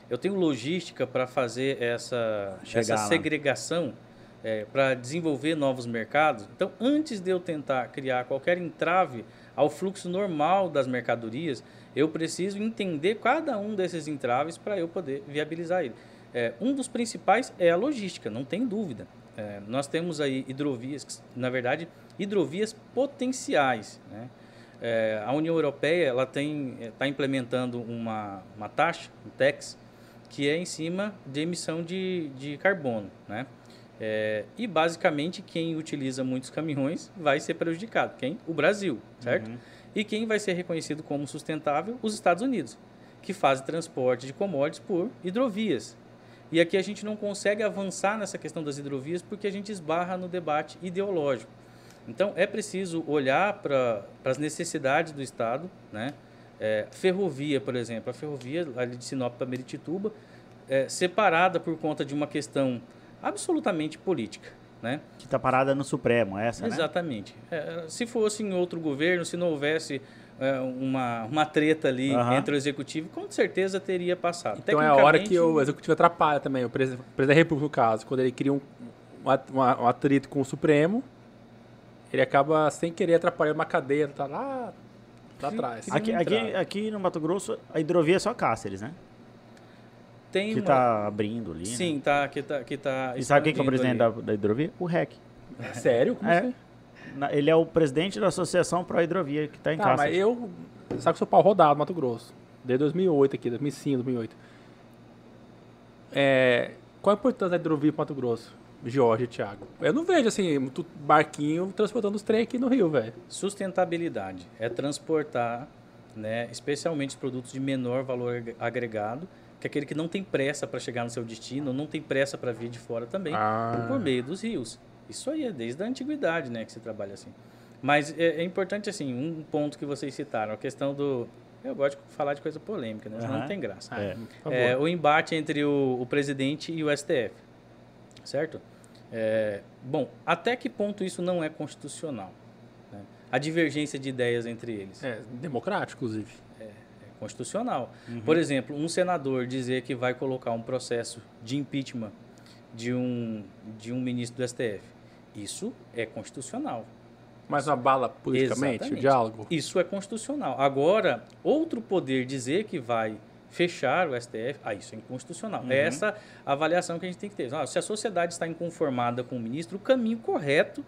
Eu tenho logística para fazer essa, Chegar essa lá. segregação, para desenvolver novos mercados? Então, antes de eu tentar criar qualquer entrave ao fluxo normal das mercadorias, eu preciso entender cada um desses entraves para eu poder viabilizar ele. É, um dos principais é a logística, não tem dúvida. É, nós temos aí hidrovias, na verdade, hidrovias potenciais. Né? É, a União Europeia ela tem está implementando uma, uma taxa, um tax, que é em cima de emissão de, de carbono, né? É, e basicamente quem utiliza muitos caminhões vai ser prejudicado. Quem? O Brasil, certo? E quem vai ser reconhecido como sustentável? Os Estados Unidos, que fazem transporte de commodities por hidrovias. E aqui a gente não consegue avançar nessa questão das hidrovias porque a gente esbarra no debate ideológico. Então é preciso olhar para as necessidades do Estado, né? É, ferrovia, por exemplo, a ferrovia ali de Sinop para Meritituba, é, separada por conta de uma questão absolutamente política, né? Que está parada no Supremo, essa, né? Exatamente. É, se fosse em outro governo, se não houvesse é, uma, uma treta ali entre o executivo, com certeza teria passado. Então é a hora que o executivo atrapalha também, o presi- o presidente da República, no caso, quando ele cria um, um, um atrito com o Supremo, ele acaba sem querer atrapalhar uma cadeia, tá lá, lá Sim, atrás. Aqui, aqui, aqui no Mato Grosso, a hidrovia é só Cáceres, né? Tem Que uma- tá abrindo ali. né? Sim, tá, que tá, que tá E sabe quem que é o presidente da, da hidrovia? O REC. Sério? Como É. assim? Ele é o presidente da Associação Pro Hidrovia que está em Tá, mas Cáceres. eu. Sabe que eu sou pau rodado no Mato Grosso. Desde 2008 aqui, 2005, 2008. É, qual a importância da hidrovia pro Mato Grosso? Jorge e Thiago. Eu não vejo assim, muito barquinho transportando os trem aqui no Rio, velho. Sustentabilidade é transportar, né, especialmente os produtos de menor valor ag- agregado, que é aquele que não tem pressa para chegar no seu destino, não tem pressa para vir de fora também, Ah. por meio dos rios. Isso aí é desde a antiguidade, né, que se trabalha assim. Mas é, é importante assim, um ponto que vocês citaram, a questão do eu gosto de falar de coisa polêmica, né? Aham. não tem graça. É. É, o embate entre o, o presidente e o STF, certo? É, bom, até que ponto isso não é constitucional? né? A divergência de ideias entre eles É, democrático, inclusive. Constitucional. Uhum. Por exemplo, um senador dizer que vai colocar um processo de impeachment de um, de um ministro do STF, isso é constitucional. Mas uma bala politicamente, o Exatamente. diálogo. Isso é constitucional. Agora, outro poder dizer que vai fechar o STF, ah, isso é inconstitucional. Uhum. É essa avaliação que a gente tem que ter. Ah, se a sociedade está inconformada com o ministro, o caminho correto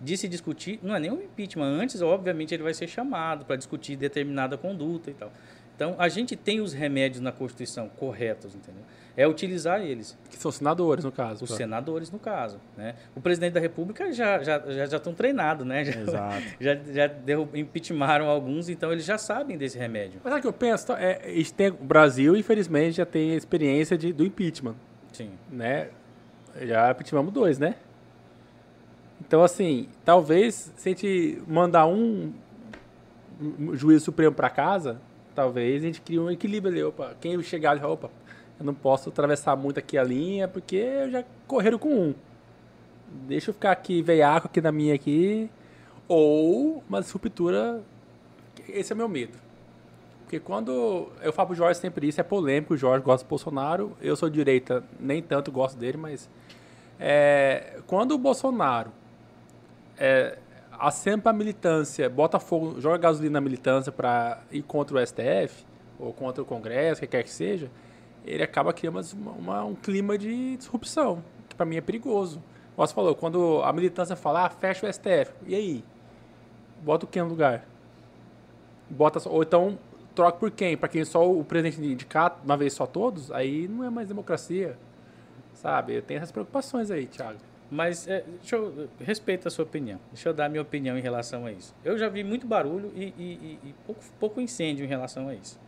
de se discutir não é nem o impeachment. Antes, obviamente, ele vai ser chamado para discutir determinada conduta e tal. Então, a gente tem os remédios na Constituição corretos, entendeu? É utilizar eles. Que são senadores, no caso. Os tá? senadores, no caso. Né? O presidente da República já já já, já estão treinados, né? Já, Exato. [laughs] já, já derru- impeachmentaram alguns, então eles já sabem desse remédio. Mas sabe o que eu penso? Tá, É, tem- o Brasil, infelizmente, já tem a experiência de, do impeachment. Sim. né? Já impeachmentamos dois, né? Então, assim, talvez se a gente mandar um juiz supremo para casa, talvez, a gente cria um equilíbrio ali. Opa, quem chegar falar, opa, eu não posso atravessar muito aqui a linha, porque eu já correram com um. Deixa eu ficar aqui, veiaco aqui na minha aqui. Ou uma disruptura. Esse é meu medo. Porque quando eu falo pro Jorge sempre isso, é polêmico, o Jorge gosta do Bolsonaro, eu sou direita, nem tanto gosto dele, mas é, quando o Bolsonaro é, assenta a militância, bota fogo, joga gasolina na militância para ir contra o STF, ou contra o Congresso, que quer que seja, ele acaba criando uma, uma, um clima de disrupção, que para mim é perigoso. Você falou, quando a militância fala, ah, fecha o STF, e aí? Bota o que no lugar? Bota, ou então troca por quem? Para quem só o presidente indicar uma vez só todos? Aí não é mais democracia. Sabe? Eu tenho essas preocupações aí, Thiago. Mas é, deixa eu respeito a sua opinião. Deixa eu dar minha opinião em relação a isso. Eu já vi muito barulho e, e, e pouco, pouco incêndio em relação a isso.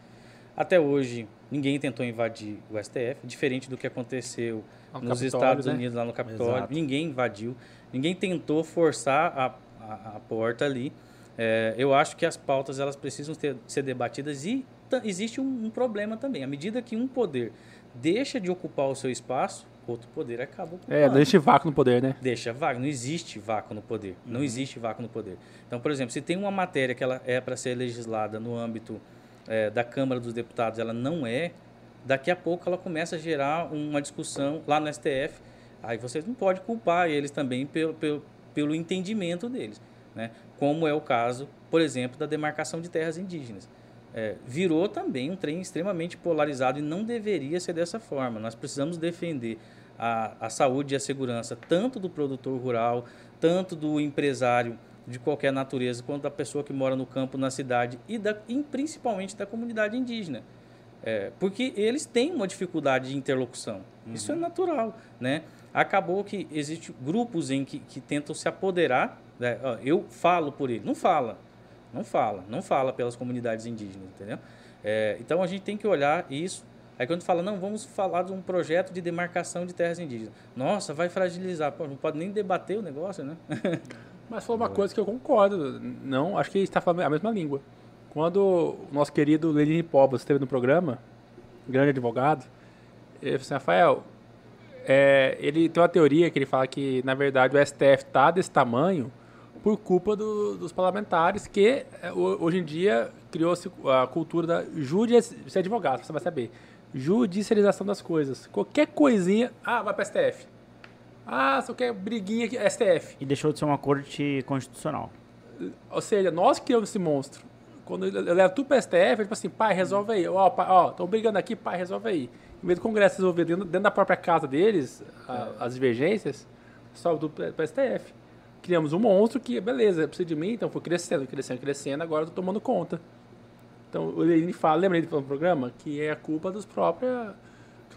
Até hoje, ninguém tentou invadir o STF, diferente do que aconteceu no nos Capitólio, Estados né? Unidos, lá no Capitólio. Exato. Ninguém invadiu, ninguém tentou forçar a, a, a porta ali. É, eu acho que as pautas elas precisam ter, ser debatidas e existe um, um, problema também. À medida que um poder deixa de ocupar o seu espaço, outro poder acaba ocupando. É, deixa vácuo no poder, né? Deixa vácuo. Não existe vácuo no poder. Uhum. Não existe vácuo no poder. Então, por exemplo, se tem uma matéria que ela é para ser legislada no âmbito é, da Câmara dos Deputados, ela não é, daqui a pouco ela começa a gerar uma discussão lá no STF. Aí você não pode culpar eles também pelo, pelo, pelo entendimento deles. Né? como é o caso, por exemplo, da demarcação de terras indígenas. É, virou também um trem extremamente polarizado e não deveria ser dessa forma. Nós precisamos defender a, a saúde e a segurança tanto do produtor rural, tanto do empresário de qualquer natureza, quanto da pessoa que mora no campo, na cidade e, da, e principalmente da comunidade indígena. É, porque eles têm uma dificuldade de interlocução. Uhum. Isso é natural. Né? Acabou que existem grupos em que, que tentam se apoderar né? Eu falo por ele. Não fala. Não fala. Não fala pelas comunidades indígenas, entendeu? É, então a gente tem que olhar isso. Aí quando fala, não, vamos falar de um projeto de demarcação de terras indígenas. Nossa, vai fragilizar. Pô, não pode nem debater o negócio, né? [laughs] Mas falou uma coisa que eu concordo. Não, acho que está falando a mesma língua. Quando o nosso querido Lenine Pobos esteve no programa, grande advogado, ele falou assim, Rafael, é, ele tem uma teoria que ele fala que, na verdade, o STF está desse tamanho por culpa do, dos parlamentares, que é, hoje em dia criou-se a cultura da judicialização, você é advogado, você vai saber, judicialização das coisas. Qualquer coisinha, ah, vai para STF. Ah, só quer briguinha aqui, STF. E deixou de ser uma corte constitucional. Ou seja, nós criamos esse monstro. Quando eu levo tudo para STF, é tipo assim, pai, resolve aí. Ó, pai, ó, estão brigando aqui, pai, resolve aí. Em vez do Congresso resolver dentro, dentro da própria casa deles, a, as divergências, sobe tudo para STF criamos um monstro que, beleza, precisa de mim, então foi crescendo, crescendo, crescendo, agora eu tô tomando conta. Então, ele fala, lembra ele no programa? Que é a culpa dos próprios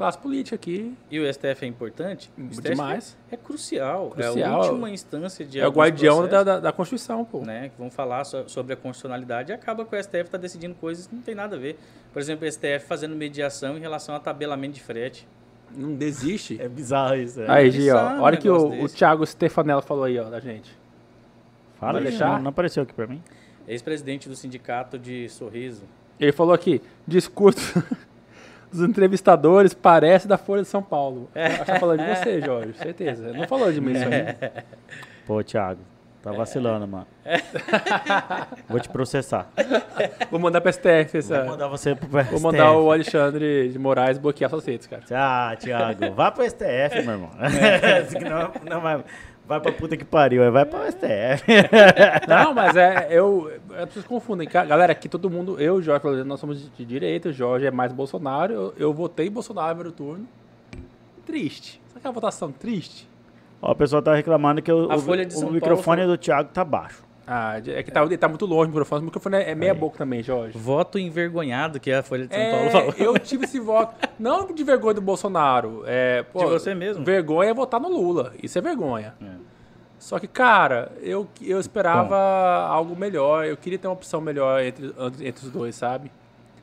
classe política aqui. E o STF é importante? O STF Demais. É, crucial. crucial. É a última instância de É o guardião da, da, da, Constituição, pô. Né, que vão falar so, sobre a constitucionalidade e acaba que o STF está decidindo coisas que não tem nada a ver. Por exemplo, o STF fazendo mediação em relação a tabelamento de frete. Não desiste. É bizarro isso. É. Aí, Gi, ó. Olha que o, o Thiago Stefanello falou aí, ó, da gente. Fala, deixar? Não, não apareceu aqui pra mim. Ex-presidente do sindicato de Sorriso. Ele falou aqui, discurso [laughs] dos entrevistadores parece da Folha de São Paulo. [laughs] Acho que tá falando de você, Jorge, certeza. Não falou de mim isso aí. Pô, Thiago, tá vacilando, mano. Vou te processar. Vou mandar pro STF essa. Vou mandar você pro STF. Vou mandar o Alexandre de Moraes bloquear suas redes, cara. Ah, Thiago, vá pro STF, meu irmão. [laughs] não, não vai, vai pra puta que pariu, vai pro STF. [laughs] Não, mas é, eu, as pessoas confundem. Galera, aqui todo mundo, eu e o Jorge, nós somos de direita, o Jorge é mais Bolsonaro, eu, eu votei em Bolsonaro no primeiro turno. Triste. Sabe aquela votação triste? Ó, o pessoal tá reclamando que o, o, o microfone do Thiago tá baixo. Ah, é que tá, tá muito longe o microfone. O microfone é meia boca também, Jorge. Voto envergonhado que a Folha de São é, Paulo falou. Eu tive esse voto. Não de vergonha do Bolsonaro. É, pô, de você mesmo. Vergonha é votar no Lula. Isso é vergonha. É. Só que, cara, eu, eu esperava Bom. algo melhor. Eu queria ter uma opção melhor entre, entre os dois, sabe?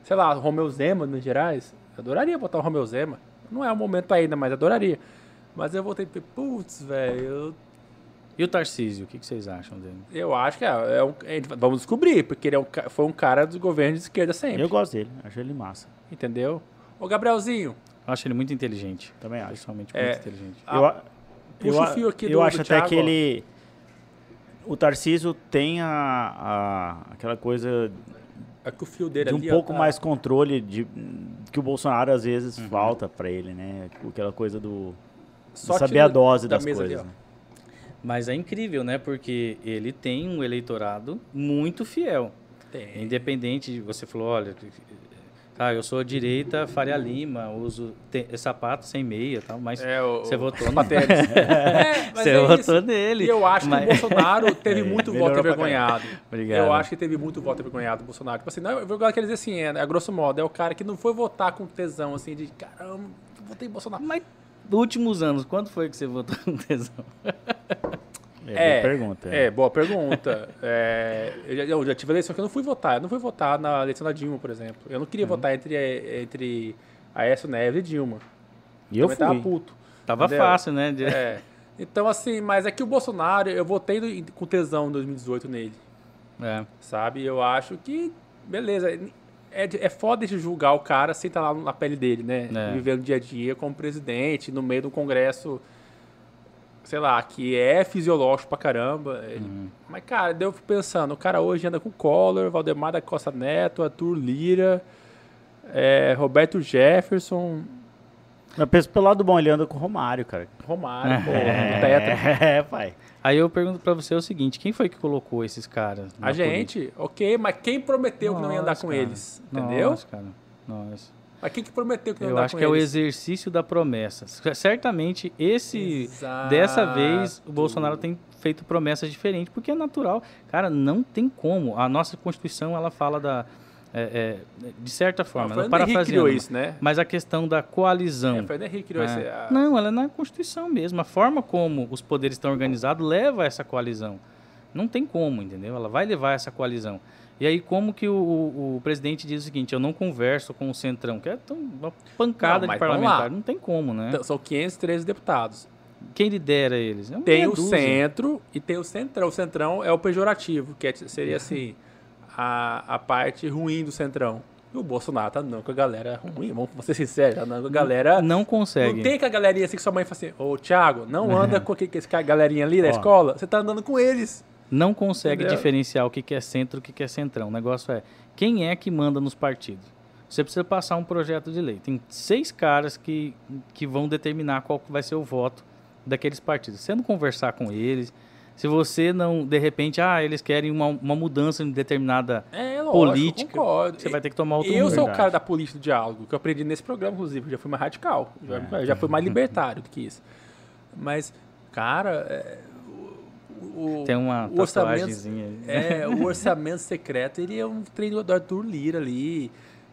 Sei lá, Romeu Zema, Minas Gerais. Adoraria votar o Romeu Zema. Não é o momento ainda, mas adoraria. Mas eu voltei e putz, velho, eu E o Tarcísio, o que, que vocês acham dele? Eu acho que é, é um, gente- vamos descobrir, porque ele é um, foi um cara do governo de esquerda sempre. Eu gosto dele, acho ele massa. Entendeu? Ô, Gabrielzinho, Eu acho ele muito inteligente. Também acho. Pessoalmente, É. muito inteligente. Eu a- puxa eu, o fio aqui eu do- acho do até Thiago, que ele. O Tarcísio tem a, a- aquela coisa é que o fio dele de um ali, ó, pouco tá- mais controle de que o Bolsonaro às vezes Uhum. falta pra ele, né? Aquela coisa do Só saber a dose da das mesa ali, coisas. né? Mas é incrível, né? Porque ele tem um eleitorado muito fiel. Tem. Independente de você falou, olha, tá, eu sou direita, Faria Lima, uso te- sapato sem meia, tal, mas É, o, você o votou no. [laughs] É, mas [laughs] Você é votou isso. nele. E eu acho mas- que o Bolsonaro teve [laughs] É, muito voto envergonhado. Obrigado. Eu acho que teve muito voto envergonhado do Bolsonaro. Tipo assim, não, eu vou dizer assim, é, a grosso modo, é o cara que não foi votar com tesão, assim, de caramba, votei em Bolsonaro. Mas últimos anos, quando foi que você votou no tesão? É, boa pergunta. É, boa pergunta. É, eu, já, eu já tive eleição que eu não fui votar. Eu não fui votar na eleição da Dilma, por exemplo. Eu não queria Uhum. votar entre, entre Aécio Neves e Dilma. E eu Também tava fui. puto. Tava Entendeu? fácil, né? De- É. Então, assim, mas é que o Bolsonaro, eu votei com tesão em 2018 nele. É. Sabe? Eu acho que, beleza. É, é foda de julgar o cara sem estar lá na pele dele, né? É. Vivendo dia a dia como presidente, no meio de um congresso, sei lá, que é fisiológico pra caramba. Ele- Uhum. Mas, cara, daí eu fico pensando, o cara hoje anda com Collor, Valdemar da Costa Neto, Arthur Lira, é, Roberto Jefferson, Mas penso pelo lado bom, ele anda com o Romário, cara. Romário, [laughs] pô, tetra. É, pai. Aí eu pergunto pra você o seguinte, quem foi que colocou esses caras? A gente, ok, mas quem prometeu que não ia andar Nossa, com cara. eles? Entendeu? Nossa, cara. Nossa. Mas quem que prometeu que não ia Eu andar acho com que é o eles? exercício da promessa. Certamente, esse. Dessa vez, o Exato. Bolsonaro tem feito promessas diferentes, porque é natural. Cara, não tem como. A nossa Constituição, ela fala da. É, é, de certa forma, foi não parafraseando, isso, né? mas a questão da coalizão. É, foi o Henrique criou É. esse... a- Não, ela é na Constituição mesmo. A forma como os poderes estão organizados leva a essa coalizão. Não tem como, entendeu? Ela vai levar a essa coalizão. E aí, como que o, o- o presidente diz o seguinte: eu não converso com o Centrão, que é tão, uma pancada Não, de parlamentar. Não tem como, né? Então, São 513 deputados. Quem lidera eles? É Tem o centro e tem o centrão. O centrão é o pejorativo, que é- seria assim, a, a parte ruim do centrão. E o Bolsonaro tá não com a galera ruim, vamos ser sinceros, tá não com a galera... Não consegue. Não tem com a galerinha assim que sua mãe fala assim, ô Thiago, não anda com aquele, com esse galerinha ali da Ó. escola, você tá andando com eles. Não consegue Entendeu? diferenciar o que que é centro e o que que é centrão. O negócio é quem é que manda nos partidos. Você precisa passar um projeto de lei. Tem seis caras que, que vão determinar qual que vai ser o voto daqueles partidos. Você não conversar com eles, se você não, de repente, ah, eles querem uma, uma mudança em determinada É, lógico, política, concordo. você vai ter que tomar outro Eu sou o cara da política do diálogo, que eu aprendi nesse programa, inclusive. Eu já fui mais radical. Já, É. já fui mais libertário do que isso. Mas, cara, é, o, Tem uma o orçamento, aí. é, o orçamento secreto, ele é um treino do Arthur Lira ali.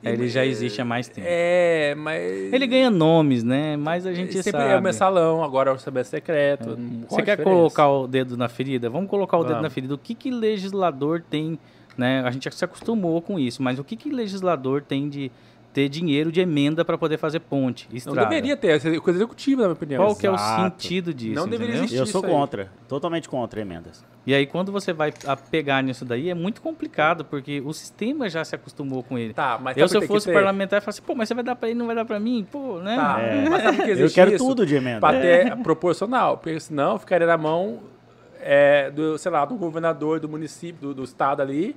É, ele já é- existe há mais tempo. É, mas... Ele ganha nomes, né? Mas a gente sempre sabe. é o mensalão, agora é o orçamento secreto. não- qual Você quer diferença? colocar o dedo na ferida? Vamos colocar o dedo Vamos. na ferida. O que que legislador tem, né? A gente já se acostumou com isso, mas o que que legislador tem de ter dinheiro de emenda para poder fazer ponte, Não estrada? deveria ter, é coisa executiva, na minha opinião. Qual que é o Exato. sentido disso? Não deveria entendeu? existir. Eu sou isso aí. contra. Totalmente contra emendas. E aí quando você vai a pegar nisso daí é muito complicado, porque o sistema já se acostumou com ele. Tá, mas eu se eu fosse parlamentar, eu falasse, pô, mas você vai dar para ele, não vai dar para mim, pô, né? Tá, É. mas sabe que Eu existe quero isso? tudo de emenda. Pra ter [laughs] proporcional, porque senão ficaria na mão é, do, sei lá, do governador do município, do, do estado ali,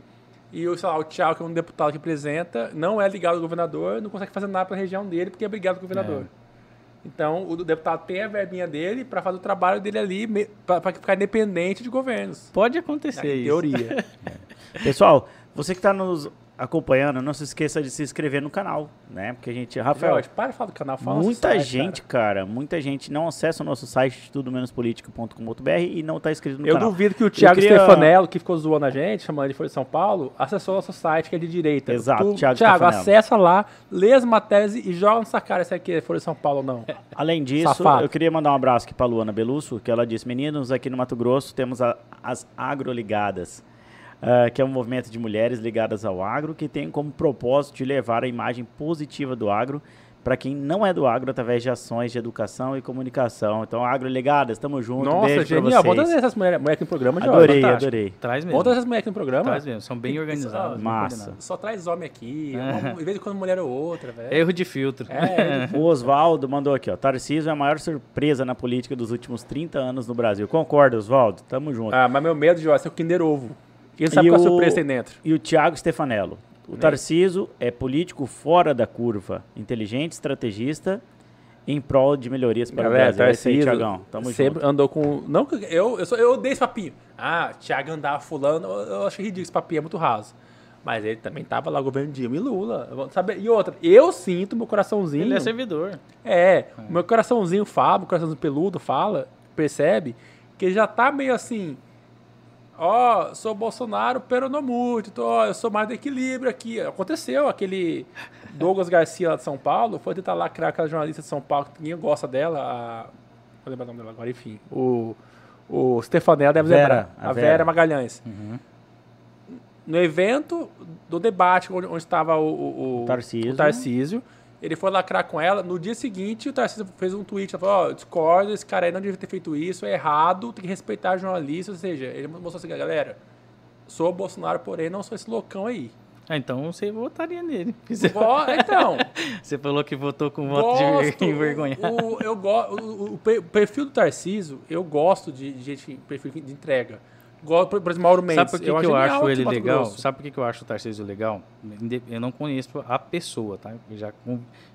e o, sei lá, o Thiago, que é um deputado que representa, não é ligado ao governador, não consegue fazer nada pra região dele, porque é brigado com o governador. Então, o deputado tem a verbinha dele pra fazer o trabalho dele ali, pra ficar independente de governos. Pode acontecer Em isso. teoria. [laughs] Pessoal, você que está nos acompanhando, não se esqueça de se inscrever no canal, né? Porque a gente, Rafael, Jorge, para de falar do canal, fala muita site, gente, cara. muita gente não acessa o nosso site tudo-menos-política.com.br e não está inscrito no Eu canal. duvido que o Thiago queria- Stefanello, que ficou zoando a gente, chamando ele de Folha de São Paulo, acessou nosso site, que é de direita. Exato, tu, Thiago Thiago, Stefanello. acessa lá, lê as matérias e joga nessa cara se aqui é Folha de São Paulo ou não. Além disso, Safado. eu queria mandar um abraço aqui para Luana Belusso, que ela disse: Meninos, aqui no Mato Grosso temos a- as agroligadas, ah, que é um movimento de mulheres ligadas ao agro que tem como propósito de levar a imagem positiva do agro para quem não é do agro através de ações de educação e comunicação. Então, Agrolegadas, tamo junto. Nossa, beijo genial. Bota essas mulheres mulher aqui no programa, Jorge. Adorei, fantástico. adorei. Traz mesmo. Bota essas mulheres aqui no programa. Traz mesmo. São bem organizados. bem Massa. Só traz homem aqui. uma- de vez em quando mulher ou outra, velho. Erro de filtro. É, [laughs] O Oswaldo mandou aqui, ó. Tarcísio é a maior surpresa na política dos últimos 30 anos no Brasil. Concorda, Oswaldo? Tamo junto. Ah, mas meu medo, Jorge, é o Kinder Ovo. Quem sabe E qual a o- surpresa tem dentro? E o Thiago Stefanello. O Tarciso é político fora da curva, inteligente, estrategista, em prol de melhorias para Galera, o Brasil. É isso aí, Thiagão. Tamo sempre junto. andou com... Não, eu, eu, sou, eu odeio esse papinho. Ah, Thiago andava fulano. Eu, eu acho ridículo esse papinho, é muito raso. Mas ele também tava lá, governo Dilma e Lula. Sabe? E outra, eu sinto meu coraçãozinho... Ele é servidor. É, o meu coraçãozinho fala, meu coraçãozinho peludo fala, percebe, que ele já tá meio assim. Ó, sou Bolsonaro, pero não muito. Tô, eu sou mais do equilíbrio aqui. Aconteceu, aquele Douglas Garcia lá de São Paulo foi tentar lacrar aquela jornalista de São Paulo, que ninguém gosta dela. A, vou lembrar o nome dela agora, enfim. O, o Stefanel deve Vera, lembrar. a A Vera, Vera. Magalhães. No evento do debate, onde, onde estava o, o, o Tarcísio. o Tarcísio, ele foi lacrar com ela. No dia seguinte, o Tarcísio fez um tweet. Falou: Ó, discordo, esse cara aí não devia ter feito isso, é errado, tem que respeitar jornalistas. Ou seja, ele mostrou assim: galera, sou Bolsonaro, porém não sou esse loucão aí. Ah, então você votaria nele. Go- então, [laughs] Você falou que votou com voto gosto. de [laughs] envergonhado. o, o- eu go, o, o o perfil do Tarcísio, eu gosto de gente perfil de entrega. Gosto, por exemplo, Mauro Mendes. Sabe por que, que eu acho ele legal? Grosso. Sabe por que, eu acho o Tarcísio legal? Eu não conheço a pessoa, tá? Eu já,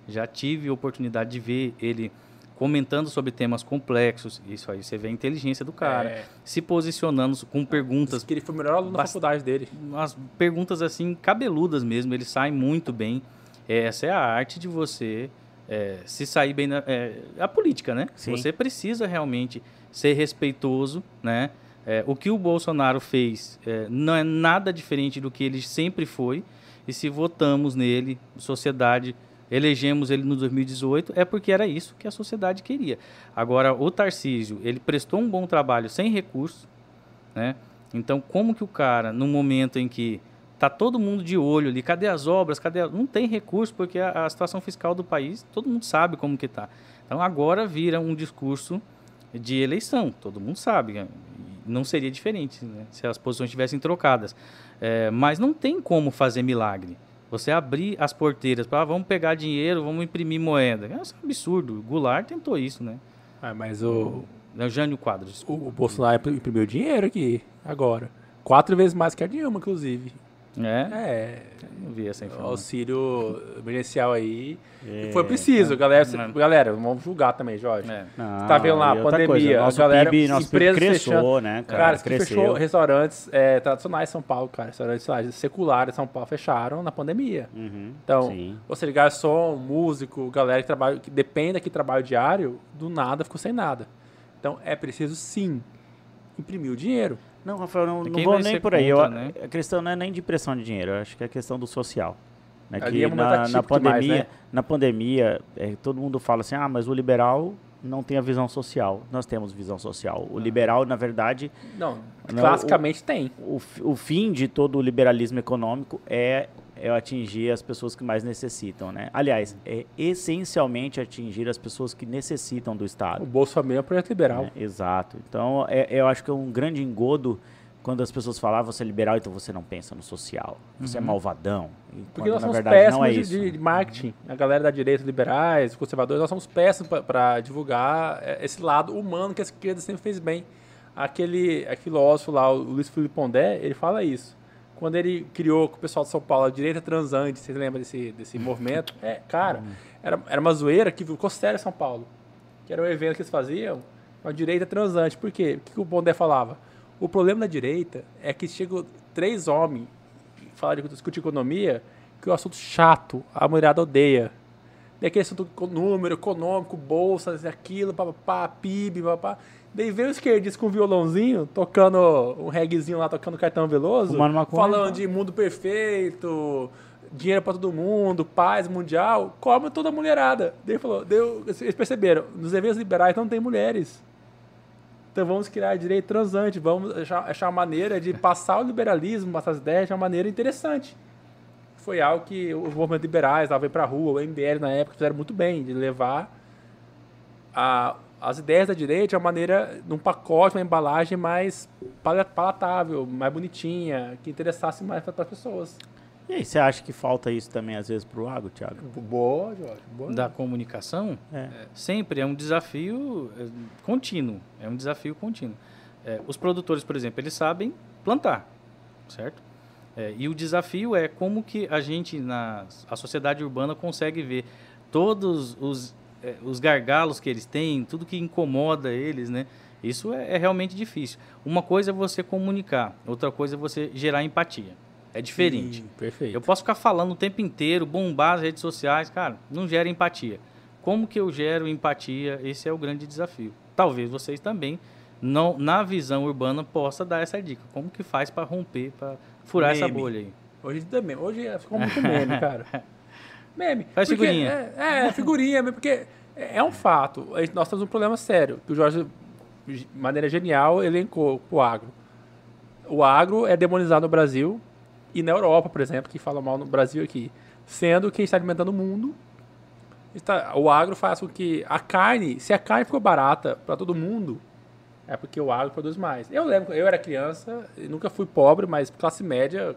já tive a oportunidade de ver ele comentando sobre temas complexos. Isso aí, você vê a inteligência do cara. É. Se posicionando com perguntas Que ele foi o melhor aluno da faculdade dele. umas perguntas assim cabeludas mesmo. Ele sai muito bem. Essa é a arte de você é, se sair bem na é, a política, né? Sim. Você precisa realmente ser respeitoso, né? É, o que o Bolsonaro fez é, não é nada diferente do que ele sempre foi. E se votamos nele, sociedade, elegemos ele no 2018, é porque era isso que a sociedade queria. Agora, o Tarcísio, ele prestou um bom trabalho sem recursos, né? Então, como que o cara, no momento em que tá todo mundo de olho ali, cadê as obras, cadê a... não tem recurso porque a, a situação fiscal do país, todo mundo sabe como que tá. Então, agora vira um discurso de eleição, todo mundo sabe. Não seria diferente né? se as posições estivessem trocadas. É, mas não tem como fazer milagre. Você abrir as porteiras para ah, vamos pegar dinheiro, vamos imprimir moeda. É um absurdo. O Goulart tentou isso, né? Ah, mas o, É o Jânio Quadros. desculpa. o Bolsonaro imprimiu dinheiro aqui, agora. Quatro vezes mais que a Dilma, inclusive. É? É, Não vi essa o informação. auxílio emergencial aí. É, Foi preciso, galera. É. Galera, vamos julgar também, Jorge. É. Não, tá vendo lá, pandemia, coisa, a nosso galera- PIB, nosso PIB empresas cresceu, fechando. né, cara? Cara, que cresceu. fechou restaurantes é, tradicionais em São Paulo, cara. Restaurantes lá, seculares em São Paulo fecharam na pandemia. Uhum, Então, sim. ou seja, garçom, músico, galera que trabalha, que depende aqui do trabalho diário, do nada ficou sem nada. Então é preciso sim imprimir o dinheiro. Não, Rafael, não, não vou nem por aí. contra, Eu- né? A questão não é nem de pressão de dinheiro, eu acho que é a questão do social. Né? Que é na, na atípico demais, pandemia, né? na pandemia é, todo mundo fala assim, ah, mas o liberal não tem a visão social. Nós temos visão social. Ah. O liberal, na verdade, Não, Não, classicamente tem. o, o fim de todo o liberalismo econômico é, é atingir as pessoas que mais necessitam, né? Aliás, é essencialmente atingir as pessoas que necessitam do O Estado. Bolsa Família é um projeto liberal. né? Exato. Então, é- eu acho que é um grande engodo quando as pessoas falam, ah, você é liberal, então você não pensa no social. Você é malvadão. Uhum. Porque quando, nós na somos verdade, é péssimos isso. de, de marketing. A galera da direita, liberais, conservadores, nós somos péssimos para divulgar é, esse lado humano que a esquerda sempre fez bem. Aquele, aquele filósofo lá, o Luiz Felipe Pondé, ele fala isso. Quando ele criou com o pessoal de São Paulo a direita transante, vocês lembram desse, desse movimento? É, cara, era, era uma zoeira que ficou séria em São Paulo. Que era um evento que eles faziam, uma direita transante. Por quê? O que o Pondé falava? O problema da direita é que chegam três homens falar de discutir economia, que é um assunto chato, a mulherada odeia. Daí aquele assunto com número, econômico, bolsas, aquilo, papapá, PIB, papapá. Daí vem o esquerdista com um violãozinho, tocando um reggaezinho lá, tocando cartão veloso, falando então. de mundo perfeito, dinheiro pra todo mundo, paz mundial, come toda a mulherada. Daí falou, deu, eles perceberam, nos eventos liberais não tem mulheres. Então vamos criar direito transante, vamos achar, achar uma maneira de passar o liberalismo, passar as ideias de uma maneira interessante. foi algo que os movimentos liberais lá veio pra rua, o MBL na época fizeram muito bem, de levar a, as ideias da direita de uma maneira, num pacote, uma embalagem mais pala- palatável, mais bonitinha, que interessasse mais para as pessoas. E aí, você acha que falta isso também às vezes pro agro, Thiago? Boa, Jorge. Boa. Da comunicação, É. sempre é um desafio é, contínuo. É um desafio contínuo. É, os produtores, por exemplo, eles sabem plantar, certo? É, e o desafio é como que a gente, na a sociedade urbana, consegue ver todos os, é, os gargalos que eles têm, tudo que incomoda eles, né? Isso é, é realmente difícil. Uma coisa é você comunicar, outra coisa é você gerar empatia. É diferente. Sim, perfeito. Eu posso ficar falando o tempo inteiro, bombar as redes sociais, cara, não gera empatia. Como que eu gero empatia? Esse é o grande desafio. Talvez vocês também, não, na visão urbana, possa dar essa dica. Como que faz para romper, para furar essa Meme. bolha aí? Hoje meme. Hoje ficou muito meme, [laughs] cara. Meme. Faz Porque figurinha. É, é, figurinha, mesmo, porque é é um fato. Nós temos um problema sério, que o Jorge, de maneira genial, elencou pro agro. O agro é demonizado no Brasil e na Europa, por exemplo, que fala mal no Brasil aqui. Sendo que está alimentando o mundo. Está, o agro faz com que a carne, se a carne ficou barata para todo mundo, é porque o agro produz mais. Eu lembro, eu era criança, e nunca fui pobre, mas classe média,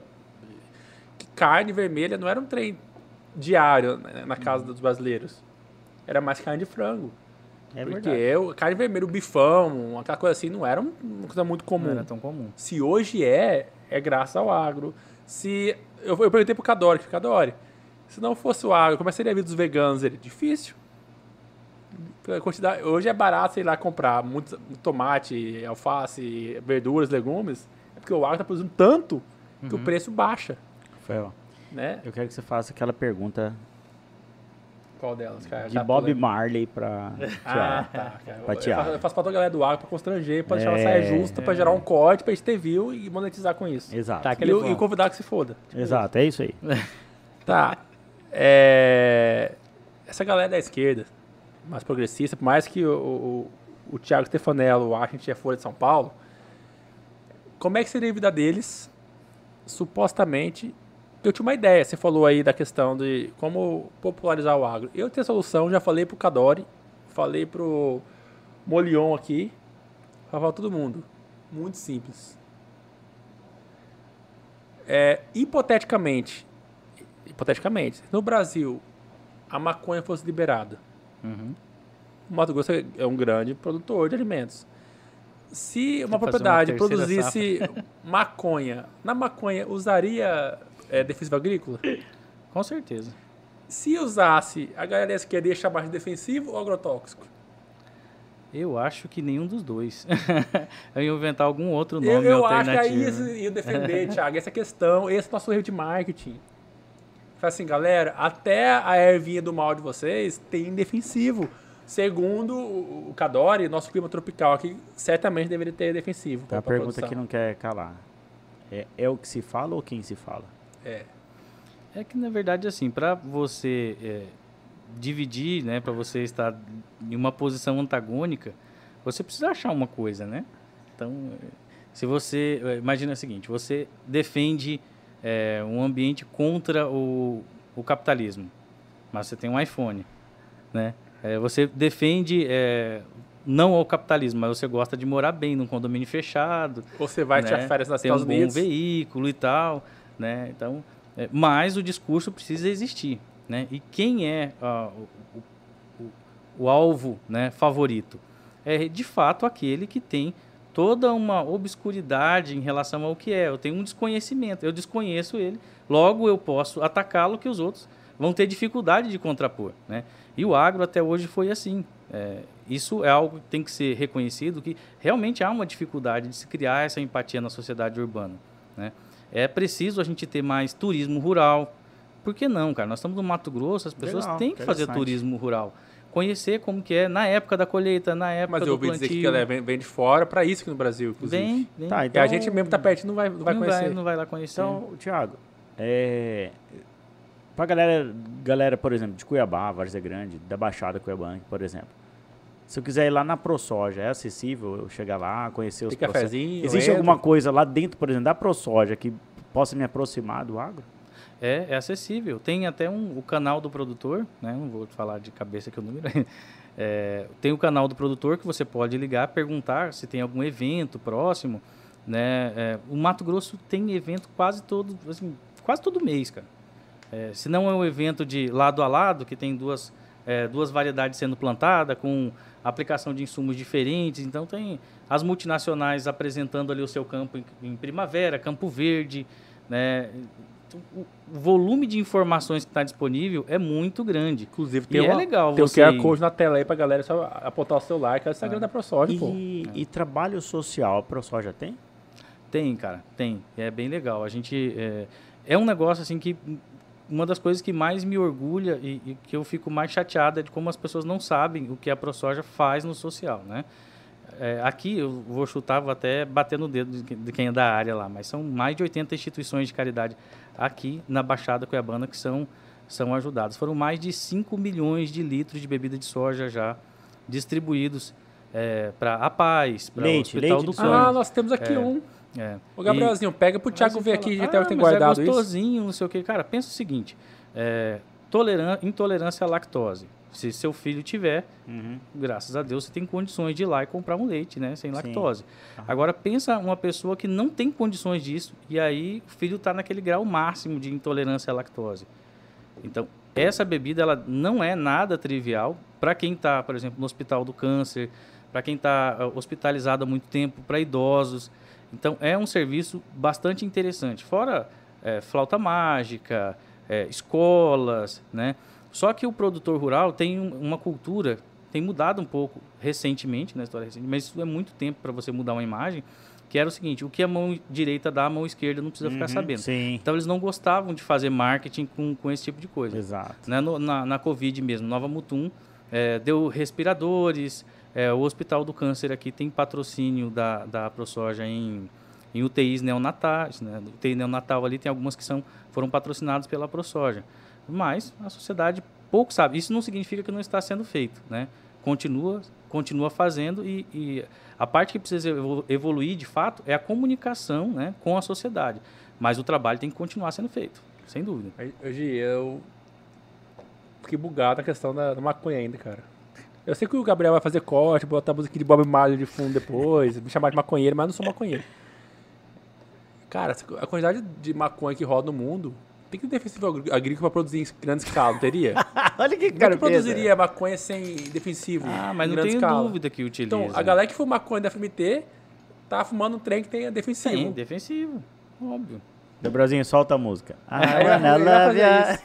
que carne vermelha não era um trem diário né, na casa dos brasileiros. Era mais carne de frango. É porque eu, carne vermelha, o bifão, aquela coisa assim, não era um- uma coisa muito Não comum. era tão comum. Se hoje é, é graças ao agro. Se eu, eu perguntei pro Cadore, que Cadore, se não fosse o agro, como é seria a vida dos veganos? Ele, difícil. Quantidade, hoje é barato, sei lá, comprar muito, tomate, alface, verduras, legumes. É porque o agro tá produzindo tanto que Uhum. o preço baixa, Rafael, né? eu quero que você faça aquela pergunta Qual delas, cara? de Já Bob. Marley pra Ah, tá. Cara. Pra Eu, faço, eu faço pra toda a galera do agro pra constranger, pra deixar uma É, saia justa, pra gerar um corte, pra gente ter view e monetizar com isso. Exato. Tá, E, e convidado que se foda. Exato, é isso aí. [laughs] Tá. É, Essa galera da esquerda, mais progressista, por mais que o, o, o Thiago Stefanello ache que a gente é Folha de São Paulo, como é que seria a vida deles, supostamente? Eu tinha uma ideia, você falou aí da questão de como popularizar o agro. Eu tenho a solução, já falei pro Cadore, falei pro Molion aqui, pra falar todo mundo. Muito simples. É, hipoteticamente, hipoteticamente, no Brasil a maconha fosse liberada, Uhum. o Mato Grosso é- um grande produtor de alimentos. Se uma uma propriedade terceira produzisse maconha, na maconha usaria é, defensivo agrícola? Com certeza. Se usasse, a galera da esquerda ia chamar de defensivo ou agrotóxico? Eu acho que nenhum dos dois. [laughs] eu ia inventar algum outro Eu, nome eu acho que alternativo. aí isso ia defender, [laughs] Thiago, essa questão, esse nosso erro de marketing. Fala assim, galera, até a ervinha do mal de vocês tem defensivo. Segundo o Cadore, nosso clima tropical aqui certamente deveria ter defensivo. A pergunta produção. que não quer calar. É, é o que se fala ou quem se fala? É. É que na verdade assim, para você é, dividir, né, para você estar em uma posição antagônica, você precisa achar uma coisa, né? Então, se você é, imagina o seguinte, você defende é, um ambiente contra o, o capitalismo, mas você tem um iPhone, né? É, você defende é, não ao capitalismo, mas você gosta de morar bem num condomínio fechado, Você vai né? tirar férias nas tem um Estados bom Unidos. veículo e tal, né? Então, é, mas o discurso precisa existir, né? E quem é ah, o, o- o- o alvo, né, favorito? É de fato aquele que tem toda uma obscuridade em relação ao que é. Eu tenho um desconhecimento, eu desconheço ele, logo eu posso atacá-lo que os outros vão ter dificuldade de contrapor, né? E o agro até hoje foi assim. É, isso é algo que tem que ser reconhecido, que realmente há uma dificuldade de se criar essa empatia na sociedade urbana. Né? É preciso a gente ter mais turismo rural. Por que não, cara? Nós estamos no Mato Grosso, as pessoas Legal, têm que fazer turismo rural. Conhecer como que é na época da colheita, na época Mas do eu ouvi dizer plantio. que ela vem, vem de fora pra isso aqui no Brasil, inclusive. Vem, vem. Tá, E então, a gente mesmo tá pertinho não vai, não vai não, conhecer. vai, não vai lá conhecer. Então, Thiago, é, pra galera, galera, por exemplo, de Cuiabá, Várzea Grande, da Baixada Cuiabá, por exemplo. Se eu quiser ir lá na ProSoja, é acessível eu chegar lá, conhecer os Tem cafezinho, Existe alguma coisa lá dentro, por exemplo, da ProSoja que possa me aproximar do agro? É, é acessível. Tem até um, o canal do produtor, né? Não vou falar de cabeça que o número. [laughs] É, tem o canal do produtor que você pode ligar, perguntar se tem algum evento próximo, né? É, o Mato Grosso tem evento quase todo, assim, quase todo mês, cara. É, se não é um evento de lado a lado, que tem duas, é, duas variedades sendo plantadas, com aplicação de insumos diferentes, então tem as multinacionais apresentando ali o seu campo em, em primavera, Campo Verde, né? o volume de informações que está disponível é muito grande. Inclusive, tem e é uma, é legal tem você... O QR Code na tela aí para galera só apontar o celular, que é o Instagram ah. da ProSoja, e, pô. E trabalho social, a ProSoja tem? Tem, cara, tem. É bem legal. A gente... É, é um negócio, assim, que... Uma das coisas que mais me orgulha e, e que eu fico mais chateada é de como as pessoas não sabem o que a ProSoja faz no social, né? É, aqui eu vou chutar, vou até bater no dedo de, de quem é da área lá, mas são mais de 80 instituições de caridade aqui na Baixada Cuiabana que são, são ajudadas. Foram mais de 5 milhões de litros de bebida de soja já distribuídos é, para a Paz, para o Hospital leite do Câncer. Ah, nós temos aqui é, um. É. Ô, Gabrielzinho, e, pega pro Thiago ver aqui, já ah, tem guardado é gostosinho, isso. não sei o que. Cara, pensa o seguinte, é, toleran intolerância à lactose se seu filho tiver, uhum. graças a Deus, você tem condições de ir lá e comprar um leite, né? Sem lactose. Uhum. Agora, pensa uma pessoa que não tem condições disso e aí o filho está naquele grau máximo de intolerância à lactose. Então, essa bebida ela não é nada trivial para quem está, por exemplo, no hospital do câncer, para quem está ah, hospitalizado há muito tempo, para idosos. Então, é um serviço bastante interessante. Fora é, flauta mágica, é, escolas, né? Só que o produtor rural tem uma cultura, tem mudado um pouco recentemente, na história recente, mas isso é muito tempo para você mudar uma imagem, que era o seguinte, o que a mão direita dá, a mão esquerda não precisa uhum, ficar sabendo. Sim. Então eles não gostavam de fazer marketing com, com esse tipo de coisa. Exato. Né? No, na, na Covid mesmo, Nova Mutum é, deu respiradores, é, o Hospital do Câncer aqui tem patrocínio da, da ProSoja em, em UTIs neonatais, né? UTI neonatal ali tem algumas que são, foram patrocinadas pela ProSoja. Mas a sociedade pouco sabe. Isso não significa que não está sendo feito, né? Continua, continua fazendo e, e a parte que precisa evoluir de fato é a comunicação, né, com a sociedade. Mas o trabalho tem que continuar sendo feito, sem dúvida. Hoje eu fiquei bugado na questão da, da maconha ainda, cara. Eu sei que o Gabriel vai fazer corte, botar a música de Bob Marley de fundo depois, me chamar de maconheiro, mas eu não sou maconheiro. Cara, a quantidade de maconha que roda no mundo tem que ter defensivo agrícola para produzir em grande escala, não teria? [laughs] Olha que cara que produziria maconha sem defensivo Ah, mas não tenho escala. dúvida que utiliza. Então, a galera que for maconha da FMT tá fumando um trem que tenha defensivo. Sim, defensivo. Óbvio. Gabrielzinho, solta a música. Ah, [laughs] é,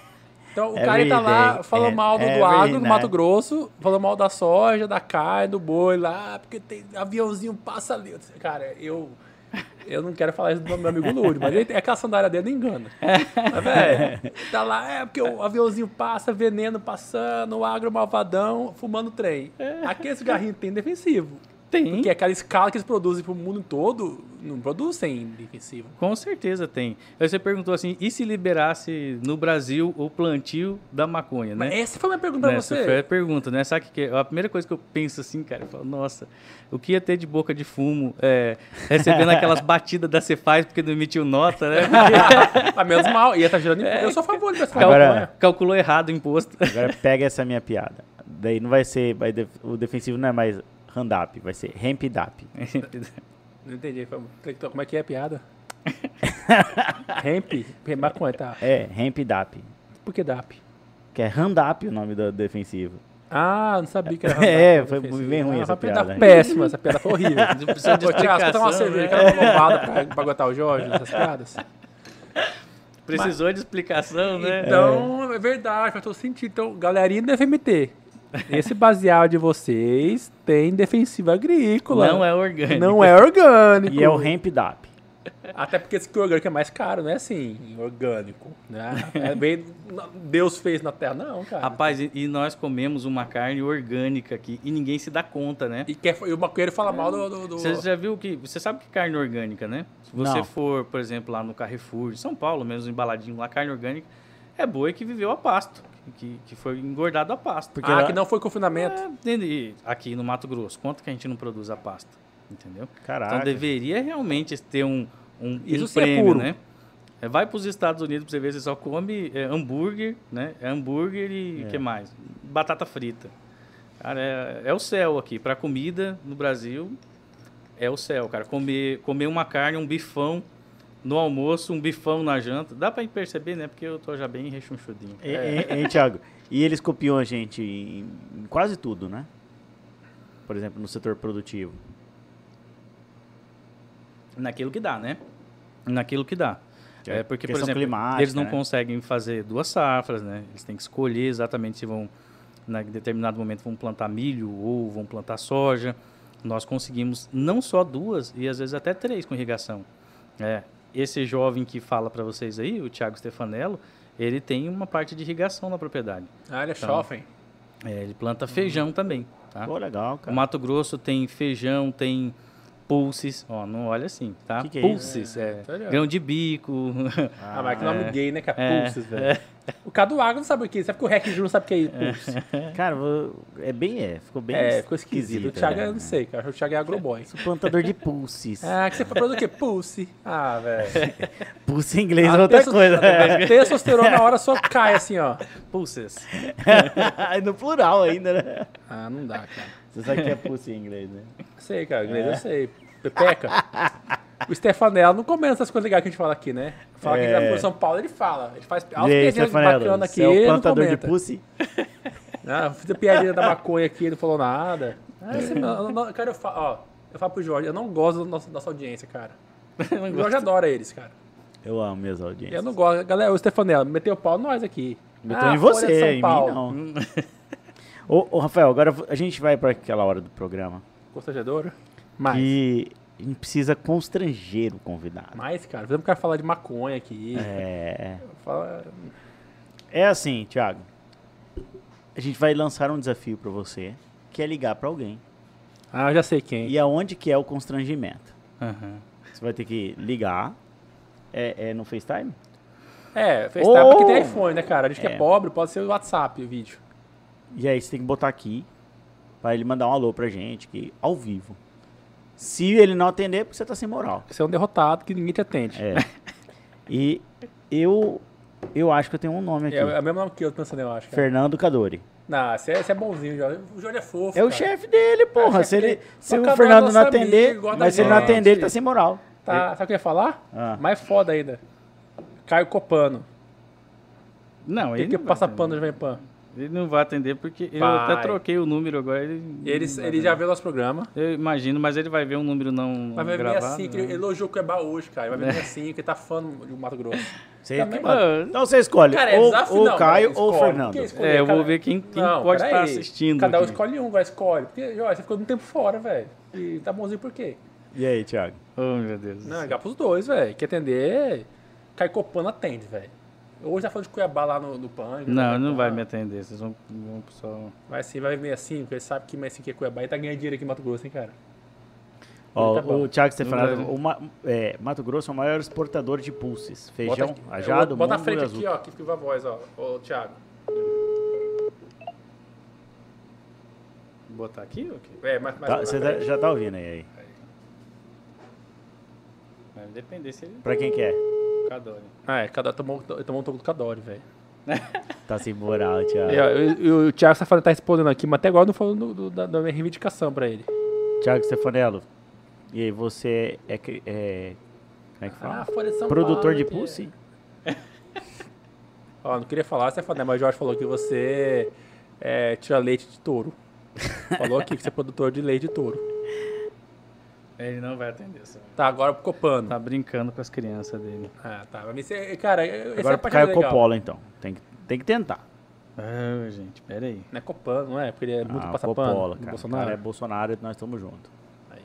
então, o cara tá lá, falou é, mal do, do agro, do Mato Grosso, falou mal da soja, da carne, do boi lá, porque tem aviãozinho passa ali. Cara, eu eu não quero falar isso do meu amigo Lúdio, mas ele, é aquela sandália dele não engana. Mas, velho, tá lá, é porque o aviãozinho passa, veneno passando, o agro malvadão, fumando trem. É. Aquele cigarrinho tem defensivo. Tem. Porque aquela escala que eles produzem pro mundo todo, não produzem defensivo. Com certeza tem. Aí você perguntou assim, e se liberasse no Brasil o plantio da maconha, né? Mas essa foi a minha pergunta pra você. Essa foi a pergunta, né? Sabe que é? a primeira coisa que eu penso assim, cara, eu falo, nossa, o que ia ter de boca de fumo, é, recebendo [laughs] aquelas batidas da Cefaz porque não emitiu nota, né? [laughs] Porque... Menos mal, ia estar tá gerando é, Eu sou a favor dessa Agora, calculou errado o imposto. Agora pega essa minha piada. Daí não vai ser, vai, o defensivo não é mais Handap, vai ser Rampdap. [laughs] Não entendi. Como é que é a piada? [laughs] Ramp? Maconha, tá. É, Rampdap. Por que DAP? Que é Handap o nome do defensivo. Ah, não sabia que era [laughs] Handap. É, foi bem ruim ah, essa piada. péssima, essa piada foi horrível. Não precisa de explicação. uma cerveja, que era louvada pra, pra aguentar o Jorge, essas piadas. Precisou Mas, de explicação, né? Então, é, é verdade, faz todo sentido. Então, galerinha do FMT, [laughs] esse baseado de vocês tem defensiva agrícola. Não é orgânico. Não é orgânico. E é o Hemp DAP. Até porque esse orgânico é mais caro, não é assim, orgânico. Né? É bem, Deus fez na terra, não, cara. Rapaz, e, e, nós comemos uma carne orgânica aqui e ninguém se dá conta, né? E, quer, e o maconheiro fala é. mal do, do, do, Você já viu que. Você sabe que carne orgânica, né? Se você não. for, por exemplo, lá no Carrefour de São Paulo, mesmo embaladinho lá, carne orgânica, é boi que viveu a pasto que, que foi engordado a pasta. Porque ah, que não foi confinamento. É, aqui no Mato Grosso, quanto que a gente não produz a pasta? Entendeu? Caraca. Então deveria realmente ter um, um, Isso um é prêmio, é né? É, Vai para os Estados Unidos para você ver, você só come é, hambúrguer, né? É hambúrguer e o É. que mais? Batata frita. Cara, é, é o céu aqui. Para comida no Brasil, é o céu, cara. Comer, comer uma carne, um bifão no almoço, um bifão na janta. Dá para perceber, né? Porque eu tô já bem rechonchudinho. Hein, hein, Thiago? E eles copiam a gente em, quase tudo, né? Por exemplo, no setor produtivo. Naquilo que dá, né? Naquilo que dá. É, É, porque, por exemplo, eles não né? conseguem fazer duas safras, né? Eles têm que escolher exatamente se vão, em determinado momento, vão plantar milho ou vão plantar soja. Nós conseguimos não só duas, e às vezes até três com irrigação. É, esse jovem que fala para vocês aí, o Thiago Stefanello, ele tem uma parte de irrigação na propriedade. Ah, ele é Então, chofem. É, ele planta feijão também, tá? Pô, legal, O cara. Mato Grosso tem feijão, tem pulses. Ó, não olha assim, tá? Que que é pulses, é, Tá ligado. grão de bico. Ah, mas que nome [laughs] gay, né, cara? É. Pulses, velho. O cara do Água não sabe o que é. Sabe que o Rec Júnior não sabe o que é Pulse. [laughs] Cara, é bem, é. Ficou bem É, ficou esquisito. O Thiago, é. eu não sei, cara. O Thiago é agroboy. Sou plantador de pulses. Ah, que você produz o quê? Pulse. Ah, velho. [laughs] Pulse em inglês é A outra testo- coisa. a [laughs] Testosterona na hora só cai assim, ó. Pulses. no plural ainda, né? Ah, não dá, cara. Você sabe que é pulse em inglês, né? Sei, cara. Inglês eu sei. Pepeca. O Stefanello não comenta essas coisas legais que a gente fala aqui, né? Fala que É. ele já foi em São Paulo, ele fala. Ele faz altas piadinhas bacanas aqui, você é o ele não plantador de pulse? [laughs] Ah, fiz a piadinha da maconha aqui, ele não falou nada. Ah, esse- eu não- cara, eu falo, ó, eu falo pro Jorge, eu não gosto da nossa, nossa audiência, cara. [laughs] O Jorge adora eles, cara. Eu amo minhas audiências. Eu não gosto. Galera, o Stefanello, meteu o pau nós aqui. Meteu Ah, em você, em mim não. [laughs] ô, ô, Rafael, agora a gente vai para aquela hora do programa Constrangedora? Mais. que a gente precisa constranger o convidado. Mais, cara. Fizemos o cara falar de maconha aqui. É, Fala- é assim, Thiago. A gente vai lançar um desafio para você, que é ligar para alguém. Ah, eu já sei quem. E aonde que é o constrangimento? Aham. Você vai ter que ligar. É, é no FaceTime? É, FaceTime Ou- porque tem iPhone, né, cara? A gente que é É. pobre, pode ser o WhatsApp o vídeo. E aí você tem que botar aqui para ele mandar um alô pra gente, que ao vivo. Se ele não atender, é porque você tá sem moral. Você é um derrotado que ninguém te atende. É. E eu eu acho que eu tenho um nome aqui. É, é o mesmo nome que eu tô pensando, eu acho. Cara. Fernando Cadori. Não, você é, você é bonzinho, Jorge. O Jorge é fofo. É o cara. chefe dele, porra. É o se ele, se o que Fernando não amigo, atender, da mas se ele não atender, ele tá sem moral. Tá, sabe o que eu ia falar? Ah. Mais foda ainda. Caio Copano. Não, Tem ele que não vai passa atender. pano de Jovem Pan. Ele não vai atender porque eu Vai. até troquei o número agora. Ele, Ele, ele já atender. viu nosso programa. Eu imagino, mas ele vai ver um número não Vai ver gravado. 65, né? ele elogiou o Cuiabá hoje, cara. Vai ver 65, ele tá fã do Mato Grosso. Você mano. Então você escolhe. Cara, é ou desafio, ou não, Caio ou escolhe. Fernando. Escolher, É, eu cara? vou ver quem, quem Não, pode estar assistindo. Cada um aqui. escolhe um, vai, escolhe. Porque, Jorge, você ficou muito tempo fora, velho. E tá bonzinho por quê? E aí, Thiago? Oh, meu Deus. Não, céu. ligar pros dois, velho. Quer atender, Caio Copano atende, velho. Hoje tá falando de Cuiabá lá no, no Pânico. Não, né? não vai Ah, me atender. Vocês vão, vão só. Vai sim, vai ver 65, porque ele sabe que 65 é Cuiabá e tá ganhando dinheiro aqui em Mato Grosso, hein, cara. Ó, Tá o Thiago vai- o Ma- é, Mato Grosso é o maior exportador de pulses. Feijão, Bota aqui- rajado, Bota na frente azul. aqui, ó, que fica a voz, ó. Ô, Thiago. Vou botar aqui ou aqui? É, mas, Tá, você tá- frente. já tá ouvindo aí, aí. Vai depender se ele. Pra quem que é? Cadore. Ah, é, cada tomou, tomou um toco do Cadore, velho. [laughs] Tá sem moral, Thiago. E, e- e o Thiago Safari tá respondendo aqui, mas até agora não falou do- do- da, da minha reivindicação pra ele. Thiago Stefanello. E aí, você é, é como é que fala? Ah, Folha de São Produtor Paulo de pulse? Ó, não queria falar, Stefano, mas o Jorge falou que você é, tira leite de touro. [laughs] Falou aqui que você é produtor de leite de touro. Ele não vai atender, só. Tá, agora pro Copano. Tá brincando com as crianças dele. Ah, tá. Mas você, cara, esse é Agora a pro Caio legal. Coppola, então. Tem que, tem que tentar. Ah, gente, pera aí. Não é Copano, não é? Porque ele é muito ah, passapano. Coppola, cara. Bolsonaro. Cara, é Bolsonaro e nós estamos juntos. Aí.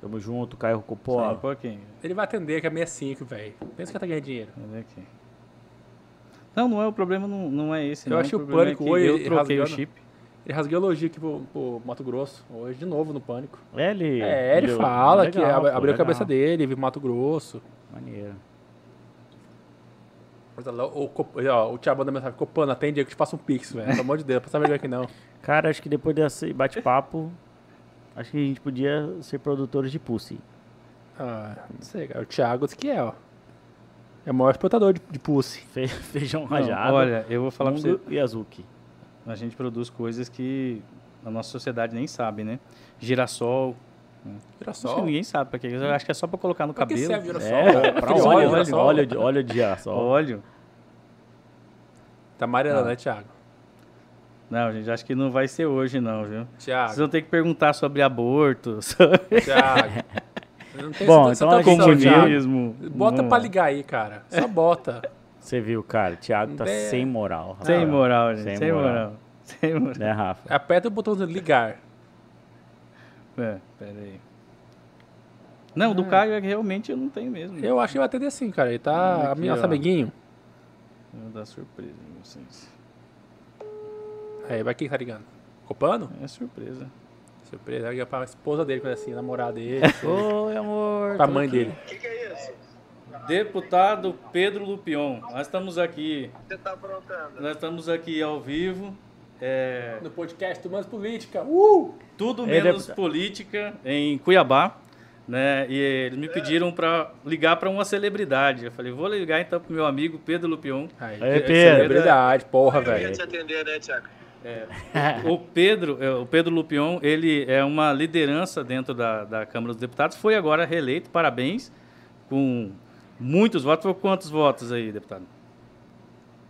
Tamo junto, Caio Só um Coppola. pouquinho. Ele vai atender, que é 65, velho. Pensa que tá ganhando dinheiro. Olha aqui. Não, não é o problema, não, não é esse. Eu não. achei o problema pânico é hoje Eu troquei o chip. Ele rasgou elogio aqui pro, pro Mato Grosso, hoje de novo no Pânico. É, ele, É, ele deu- fala legal, que ab- abriu a legal. cabeça dele, viu Mato Grosso. Maneiro. Mas, ó, O, ó, o Thiago manda mensagem, Copano, atende aí que eu te passo um pix, velho. Pelo amor de Deus, passa vergonha aqui não. [laughs] Cara, acho que depois desse bate-papo, acho que a gente podia ser produtores de pulse. Ah, não sei, cara. O Thiago disse que é, ó. É o maior exportador de, de pussy. Fe- [laughs] feijão rajado. olha, eu vou falar pra você. E azuki. A gente produz coisas que a nossa sociedade nem sabe, né? Girassol. Acho que Girassol. ninguém sabe pra quê. Eu acho que é só pra colocar no Pra que cabelo. serve girassol? É, pra Aquele óleo, óleo, óleo, girassol. óleo, de, óleo de girassol. Óleo. Tá amarelando, Ah. né, Thiago? Não, gente, acho que não vai ser hoje, não, viu? Vocês Thiago, vão ter que perguntar sobre aborto, [laughs] sobre Thiago. [laughs] Não tem Bom, então Thiago. comunismo. Bota Não- pra ligar aí, cara. Só bota. Você viu, cara, o Thiago tá É. sem moral. Rafael. Sem moral, gente. Sem Sem, moral. moral. Sem moral. Né, Rafa? Aperta o botão de ligar. É, pera aí. Não, do Caio é que realmente eu não tenho mesmo. Eu acho que vai atender sim, cara. Ele tá. Aqui, nosso ó. amiguinho. Vou dar surpresa em vocês. Aí, vai quem tá ligando? Copano? É surpresa. Surpresa. Liga pra esposa dele, coisa assim, namorada dele. [laughs] Oi, amor. pra mãe aqui. dele. Deputado Pedro Lupion, nós estamos aqui. você tá aprontando? Nós estamos aqui ao vivo. É, No podcast Humanos Política. Uh! tudo Ei, menos deputado. política em Cuiabá. Né? E eles me pediram para ligar para uma celebridade. Eu falei, vou ligar então pro meu amigo Pedro Lupion. Aí, Aí, que Pedro. Celebridade, porra, Eu ia velho. te atender, né, Thiago? [laughs] O Pedro, é, o Pedro Lupion, ele é uma liderança dentro da, da Câmara dos Deputados. Foi agora reeleito, parabéns, com muitos votos. Foi quantos votos aí, deputado?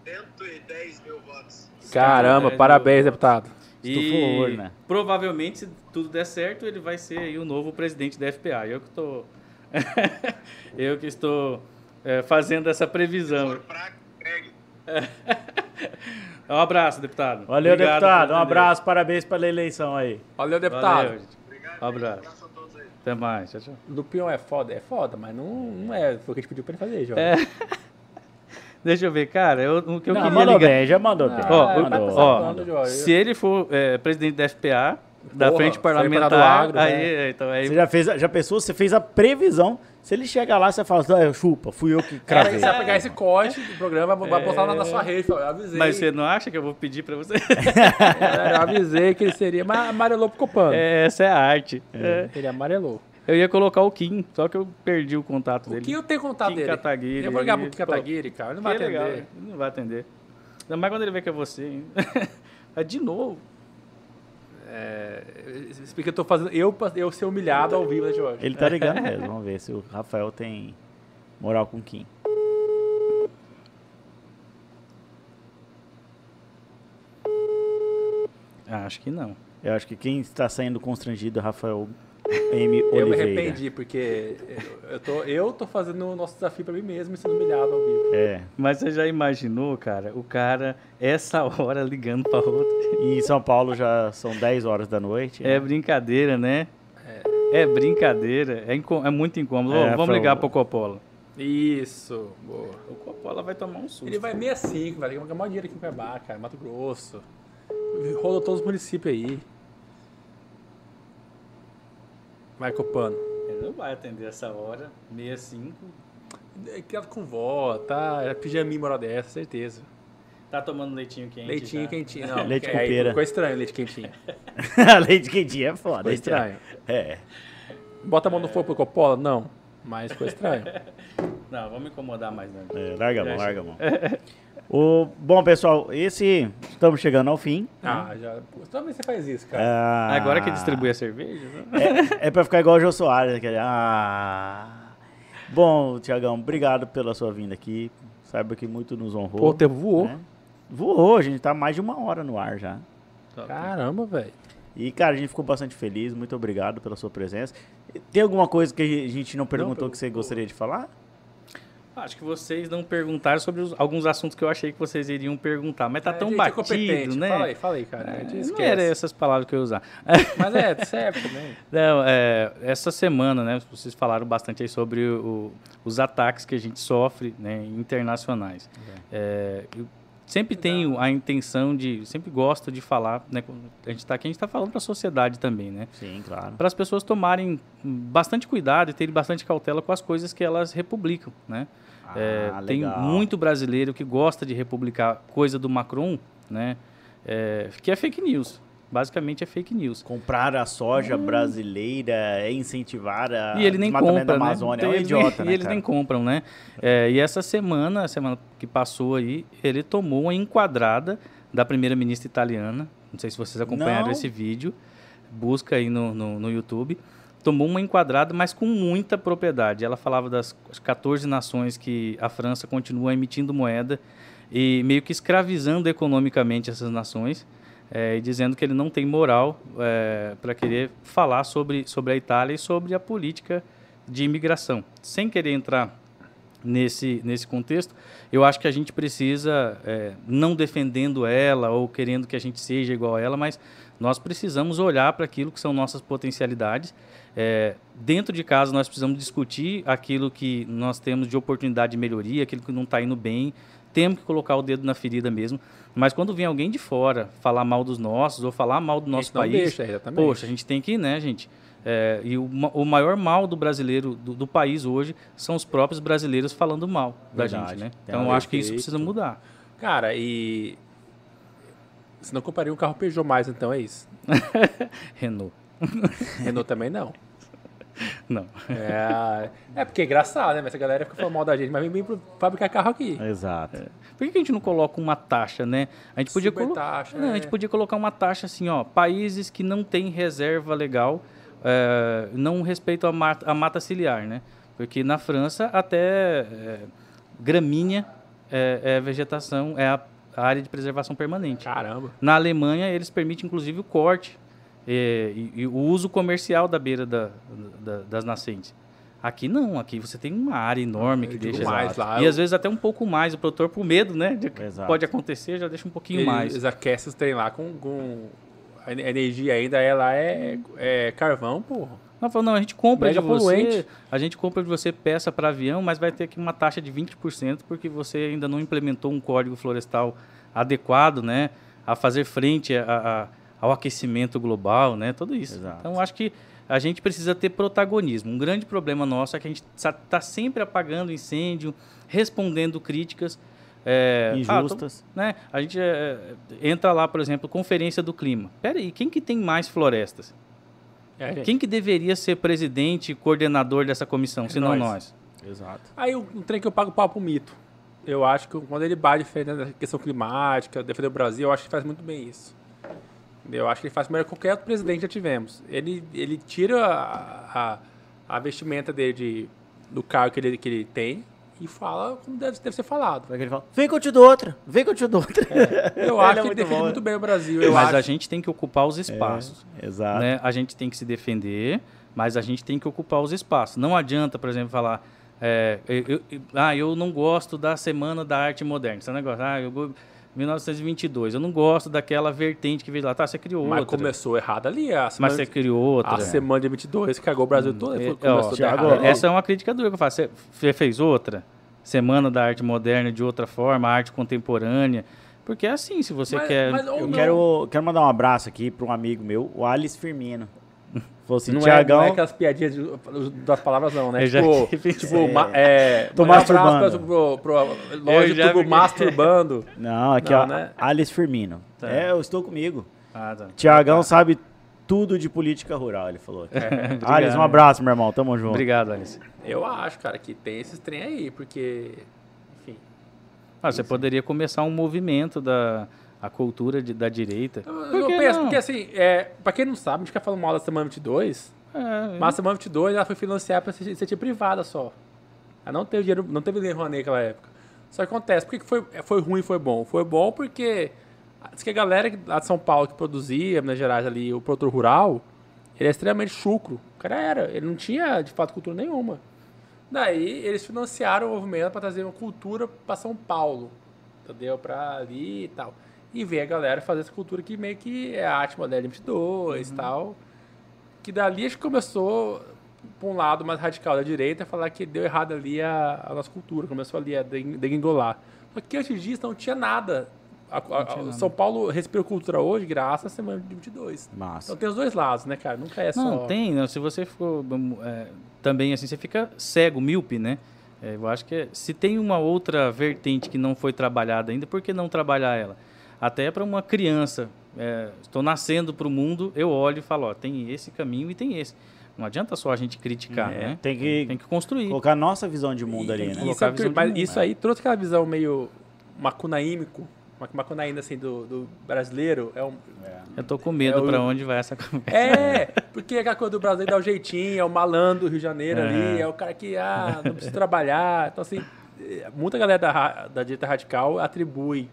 110 mil votos. Caramba, parabéns, do- deputado. Estufou o olho, né? provavelmente, se tudo der certo, ele vai ser aí o novo presidente da FPA. Eu que estou, [laughs] eu que estou é, fazendo essa previsão. [laughs] Um abraço, deputado. Valeu, Obrigado deputado. Um abraço, parabéns pela eleição aí. Valeu, deputado. Valeu. Um abraço. Até mais. Tchau, tchau. Lupion é foda? É foda, mas não, não é. Foi o que a gente pediu pra ele fazer, Jorge. É. [laughs] Deixa eu ver, cara. Eu, o que eu Não, queria mandou ligar. bem, já mandou bem. Ó, Ah, o- vai mandou. passar ó, pano, Jorge. Se ele for é, presidente da FPA, da Porra, frente parlamentar, agro, aí, né? é, então aí Você já fez, já pensou? Você fez a previsão. Se ele chegar lá, você fala, ah, chupa, fui eu que Cara, cravei. você vai pegar esse corte do programa, vai botar lá na sua rede. fala, Eu avisei. Mas você não acha que eu vou pedir pra você? É, eu avisei que ele seria. Mas amarelou pro Copano. É, essa é a arte. É. Ele amarelou. Eu ia colocar o Kim, só que eu perdi o contato O dele. que eu tenho contato Kim dele? Kataguiri, Eu vou ligar pro Kim Kataguiri, cara. Ele não vai Que atender. legal, ele não vai atender. Ainda mais quando ele vê que é você. hein? [laughs] É de novo. É, explica que eu tô fazendo. Eu, eu ser humilhado ao vivo, né, Jorge? Ele tá ligando [laughs] mesmo. Vamos ver se o Rafael tem moral com Kim. Ah, acho que não. Eu acho que quem está saindo constrangido é Rafael M. Eu me Oliveira. arrependi, porque eu- tô, eu tô fazendo o nosso desafio pra mim mesmo e sendo humilhado ao vivo. É. Mas você já imaginou, cara, o cara, essa hora ligando pra outra? E em São Paulo já são 10 horas da noite. É brincadeira, né? É, brincadeira. É, é muito incômodo. É, vamos ligar o- pro Coppola. Isso, boa. O Coppola vai tomar um susto. Ele vai 65, velho. Ele vai ganhar maior dinheiro aqui em Cuiabá, cara. Mato Grosso. Rodou todos os municípios aí. Vai, Copano. Ele não vai atender essa hora, 65. É criado com vó, tá? É pijaminha moral dessa, certeza. Tá tomando leitinho quente. Leitinho já. quentinho. Não, Leite é, com pera. Ficou estranho leite quentinho. [laughs] Leite quentinho é foda. Ficou estranho. É. Bota a mão no fogo pro Coppola? Não. Mas ficou estranho. [laughs] Não, vamos incomodar mais não. É, larga a mão, larga a mão. [laughs] o, bom, pessoal, esse. Estamos chegando ao fim. ah, já. Toda vez você faz isso, cara. Ah, Agora que distribui a cerveja, né? É, é pra ficar igual o Jô Soares. Aquele, ah. Bom, Tiagão, obrigado pela sua vinda aqui. Saiba que muito nos honrou. Pô, o tempo voou. né? Voou, a gente tá mais de uma hora no ar já. Caramba, velho. E, cara, a gente ficou bastante feliz. Muito obrigado pela sua presença. Tem alguma coisa que a gente não perguntou que você gostaria de falar? Acho que vocês não perguntaram sobre os- alguns assuntos que eu achei que vocês iriam perguntar, mas tá É, tão é batido, competente. né? Fala aí, fala aí, cara. É, não era essas palavras que eu ia usar. [laughs] Mas é, serve também. [laughs] Não, é, essa semana, né, vocês falaram bastante aí sobre o- os ataques que a gente sofre, né, internacionais. É, eu sempre tenho a intenção de, sempre gosto de falar, né, a gente está aqui, a gente está falando para a sociedade também, né, Sim, claro. para as pessoas tomarem bastante cuidado e terem bastante cautela com as coisas que elas republicam, né. É, Ah, tem legal. muito brasileiro que gosta de republicar coisa do Macron, né, é, que é fake news. Basicamente é fake news. Comprar a soja brasileira é incentivar a E ele nem compra, da né? Amazônia. Então, é um idiota, nem, né, e [laughs] eles nem compram, né? É, e essa semana, a semana que passou aí, ele tomou uma enquadrada da primeira-ministra italiana. Não sei se vocês acompanharam Não. esse vídeo. Busca aí no, no, no YouTube. Tomou uma enquadrada, mas com muita propriedade. Ela falava das 14 nações que a França continua emitindo moeda e meio que escravizando economicamente essas nações. É, e dizendo que ele não tem moral para querer falar sobre, sobre a Itália e sobre a política de imigração. Sem querer entrar nesse, nesse contexto, eu acho que a gente precisa, é, não defendendo ela ou querendo que a gente seja igual a ela, mas nós precisamos olhar para aquilo que são nossas potencialidades. É, dentro de casa, nós precisamos discutir aquilo que nós temos de oportunidade de melhoria, aquilo que não está indo bem. Temos que colocar o dedo na ferida mesmo. Mas quando vem alguém de fora falar mal dos nossos ou falar mal do nosso não país, deixa, exatamente. poxa, a gente tem que, né, gente? É, e o, o maior mal do brasileiro, do, do país hoje, são os próprios brasileiros falando mal da Verdade. gente, né? Então eu acho que isso precisa mudar. Cara, e. Se não compraria um carro Peugeot mais, então é isso. [laughs] Renault. Renault também não. Não. É, é porque é engraçado, né? Mas essa galera fica falando mal da gente, mas vem, vem pro fabricar carro aqui. Exato. Por que a gente não coloca uma taxa, né? A gente podia, Super colo- taxa, Não, a é. gente podia colocar uma taxa assim, ó. Países que não têm reserva legal é, não respeitam a mata, a mata ciliar, né? Porque na França até é, gramínea é, é vegetação, é a, a área de preservação permanente. Caramba. Na Alemanha, eles permitem, inclusive, o corte eh, e, e o uso comercial da beira da- da- das nascentes. Aqui não, aqui você tem uma área enorme que Eu digo deixa. mais lá, e eu- às vezes até um pouco mais. O produtor, por medo, né? que pode acontecer, já deixa um pouquinho Eles, mais. eles aquecem os trem lá com, com. A ener- energia ainda é lá é, é carvão, porra. Falou, não, a gente compra Mega de você, poluente. a gente compra de você peça para avião, mas vai ter aqui uma taxa de 20% porque você ainda não implementou um código florestal adequado, né, a fazer frente a- a- ao aquecimento global, né, tudo isso. Exato. Então acho que a gente precisa ter protagonismo. Um grande problema nosso é que a gente está sempre apagando incêndio, respondendo críticas é, ah, tô- Injustas. né? A gente é, entra lá, por exemplo, conferência do clima. Pera aí, quem que tem mais florestas? É. Quem que deveria ser presidente e coordenador dessa comissão, se não nós. nós? Exato. Aí um, um trem que eu pago pau pro mito. Eu acho que quando ele bate defendendo a questão climática, defender o Brasil, eu acho que faz muito bem isso. Eu acho que ele faz melhor que qualquer outro presidente que já tivemos. Ele, ele tira a, a, a vestimenta dele de, do cargo que ele, que ele tem e fala como deve, deve ser falado. Ele fala, vem que eu te dou outra, vem que eu te dou outra. Eu Ele acho é que ele muito defende bom. muito bem o Brasil. Eu mas acho. a gente tem que ocupar os espaços. Exato. né? A gente tem que se defender, mas a gente tem que ocupar os espaços. Não adianta, por exemplo, falar. é, eu, eu- ah, eu não gosto da Semana da Arte Moderna. Esse negócio, ah, eu, 1922. Eu não gosto daquela vertente que veio lá. Tá, você criou Mas outra. começou errado ali. A Mas semana, você criou outra. a semana de 22 cagou o Brasil todo. É, ó, Thiago, essa é uma crítica dura que eu faço. Você- fez outra? Semana da Arte Moderna de outra forma, arte contemporânea. Porque é assim, se você Mas- quer. mas Eu não. quero, quero mandar um abraço aqui para um amigo meu, o Alice Firmino. Falou assim, Não é, Tiagão, não é aquelas piadinhas de- das palavras, não, né? Eu já tipo, tive tipo ma- é, Tô um abraço masturbando. Pro, pro, tubo fiquei- masturbando. [laughs] Não, aqui Não, ó, né? Alice Firmino. Tá. É, eu estou comigo. Ah, tá. Tiagão sabe tudo de política rural, ele falou. [laughs] Obrigado. Alice, um abraço, meu irmão, tamo junto. Obrigado, Alice. Eu acho, cara, que tem esses trem aí, porque. Enfim. Ah, você poderia começar um movimento da a cultura de- da direita. Eu, eu que penso, não? porque assim, é, pra quem não sabe, a gente fica falando mal da Semana 22, É, mas a Semana 22 ela foi financiada pra ser iniciativa privada só. Ela não teve dinheiro, não teve dinheiro Rouanet naquela época. Só que acontece, por que que foi, foi ruim e foi bom? Foi bom porque diz que a galera lá de São Paulo que produzia, Minas Gerais ali, o produtor rural, ele é extremamente chucro. O cara era, ele não tinha de fato cultura nenhuma. Daí eles financiaram o movimento para trazer uma cultura para São Paulo, entendeu? Para ali e tal. E ver a galera fazer essa cultura que meio que é a arte moderna 22 e tal. Que dali acho que começou, por um lado mais radical da direita, falar que deu errado ali a, a nossa cultura, começou ali a deg- degringolar. Só que antes disso não tinha nada. A- a- São Paulo respira cultura hoje graças à semana de 22. Massa. Então tem os dois lados, né, cara? Nunca é só. Não, tem, né? se você for hum, é, também assim, você fica cego, míope, né? É, eu acho que é- se tem uma outra vertente que não foi trabalhada ainda, por que não trabalhar ela? Até para uma criança é, estou nascendo para o mundo, eu olho e falo, ó, tem esse caminho e tem esse. Não adianta só a gente criticar, É, né? tem que Tem que construir. colocar a nossa visão de mundo ali, né? E, Colocar sabe a visão que- de mas mundo, isso é. aí trouxe aquela visão meio macunaímico, ma- macunaína assim do, do brasileiro. É, um, Eu tô com medo É para onde vai essa [laughs] conversa. é porque aquela coisa do brasileiro dá o jeitinho, é o malandro do Rio de Janeiro ali, É. é o cara que ah, não precisa trabalhar. Então, assim, muita galera da, da direita radical atribui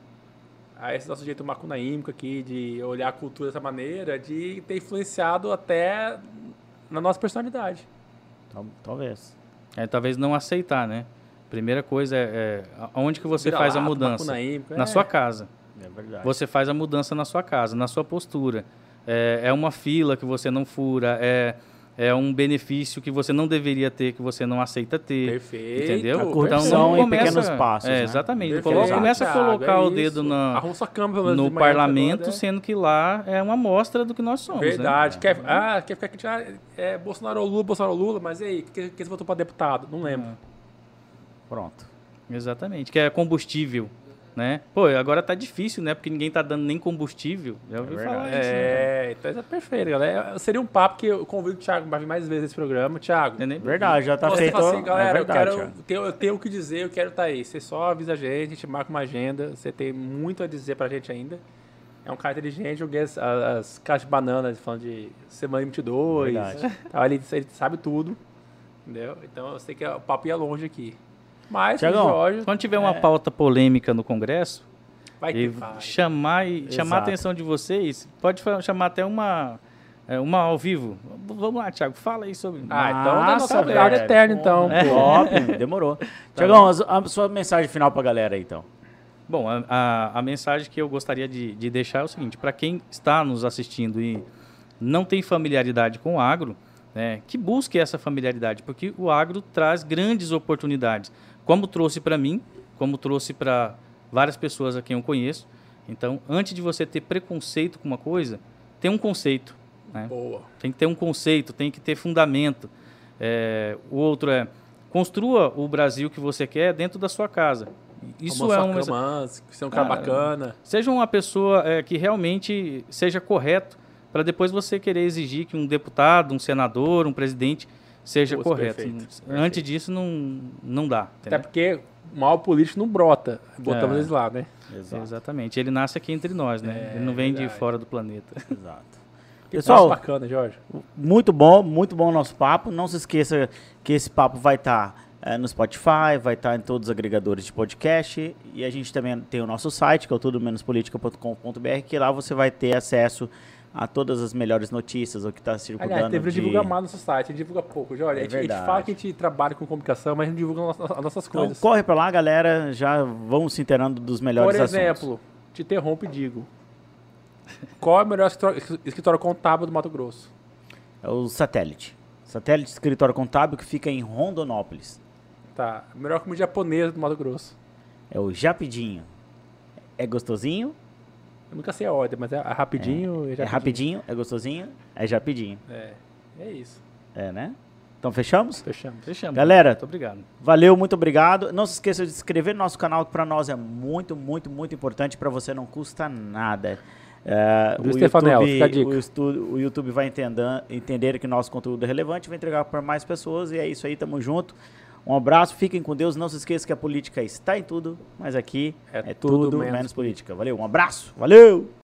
a esse nosso jeito macunaímico aqui de olhar a cultura dessa maneira, de ter influenciado até na nossa personalidade. Tal- Talvez. É, talvez não aceitar, né? Primeira coisa é, é aonde que você faz a mudança? Na é. sua casa. É verdade. Você faz a mudança na sua casa, na sua postura. É, é uma fila que você não fura, é, é um benefício que você não deveria ter, que você não aceita ter. Perfeito. Entendeu? A corrupção Então, em pequenos passos, É, né? exatamente. Coloca- começa a colocar é o dedo na, cama, no parlamento, toda, é. sendo que lá é uma amostra do que nós somos. né? Verdade. Quer, ah, quer ficar aqui, ah, é Bolsonaro ou Lula, Bolsonaro ou Lula, mas e aí, que, que você votou pra deputado? Não lembro. Pronto. Exatamente, que é combustível, né? Pô, agora tá difícil, né? Porque ninguém tá dando nem combustível. Já ouviu verdade. falar isso, né? É, então isso é perfeito, galera. Seria um papo que eu convido o Thiago para vir mais vezes nesse programa. Thiago, é nem- Verdade, já tá feito. fala assim, galera, é verdade, eu, quero, Thiago. tenho, eu tenho o que dizer, eu quero estar aí. Você só avisa a gente, a gente marca uma agenda, você tem muito a dizer pra gente ainda. É um cara inteligente, joguei as, as caixas de banana falando de semana 22. Verdade. Tá, ele, ele sabe tudo, entendeu? Então eu sei que o papo ia longe aqui. Mas, Tiagão, Jorge, Quando tiver uma pauta polêmica no Congresso, vai e ter vai. chamar, e, chamar a Exato. atenção de vocês, pode chamar até uma, é, uma ao vivo. Vamos lá, Thiago, fala aí sobre. Ah, então é Massa, nossa amizade velho. eterna, então. É. pô. Top, [laughs] demorou. Tiagão, a, a sua mensagem final pra galera aí, então. Bom, a, a, a mensagem que eu gostaria de, de deixar é o seguinte: para quem está nos assistindo e não tem familiaridade com o agro, né, que busque essa familiaridade, porque o agro traz grandes oportunidades, como trouxe para mim, como trouxe para várias pessoas a quem eu conheço. Então, antes de você ter preconceito com uma coisa, tem um conceito. Né? Boa. Tem que ter um conceito, tem que ter fundamento. É, o outro é construa o Brasil que você quer dentro da sua casa. Isso é uma cama você é um cara Cara, bacana. seja uma pessoa é, que realmente seja correto para depois você querer exigir que um deputado, um senador, um presidente seja Putz, correto. perfeito, Antes perfeito. disso não não dá. Até porque o mal político não brota. Botamos É. eles lá, né? Exato. Exatamente. Ele nasce aqui entre nós, né? É, Ele não vem de verdade. fora do planeta. [laughs] Exato. Pessoal, bacana, Jorge. muito bom, muito bom o nosso papo. Não se esqueça que esse papo vai estar no Spotify, vai estar em todos os agregadores de podcast. E a gente também tem o nosso site, que é o tudo-menos-política.com.br, que lá você vai ter acesso a todas as melhores notícias, o que está circulando. Aliás, deveria de- divulgar mais no nosso site, a gente divulga pouco. É a, gente, a gente fala que a gente trabalha com comunicação, mas a gente divulga as nossas Então, coisas. corre pra lá, galera. Já vamos se inteirando dos melhores Por assuntos. exemplo, te interrompo e digo. Qual é o melhor escritório, escritório contábil do Mato Grosso? É o Satélite. Satélite Escritório Contábil que fica em Rondonópolis. Tá. Melhor comida japonesa do Mato Grosso. É o Japidinho. É gostosinho, Eu nunca sei a ordem, mas é rapidinho. é rapidinho, é gostosinho, é Japidinho. É, é isso. É, né? Então fechamos? Fechamos. Fechamos. Galera, Muito obrigado. Valeu, muito obrigado. Não se esqueça de se inscrever no nosso canal, que para nós é muito, muito, muito importante. Para você não custa nada. É, Viu, Stefanel? Fica a dica. o, estu- o YouTube vai entender, entender que nosso conteúdo é relevante, vai entregar para mais pessoas. E é isso aí, tamo junto. Um abraço, fiquem com Deus. Não se esqueça que a política está em tudo, mas aqui É é, tudo tudo, menos menos política. Valeu, um abraço, valeu!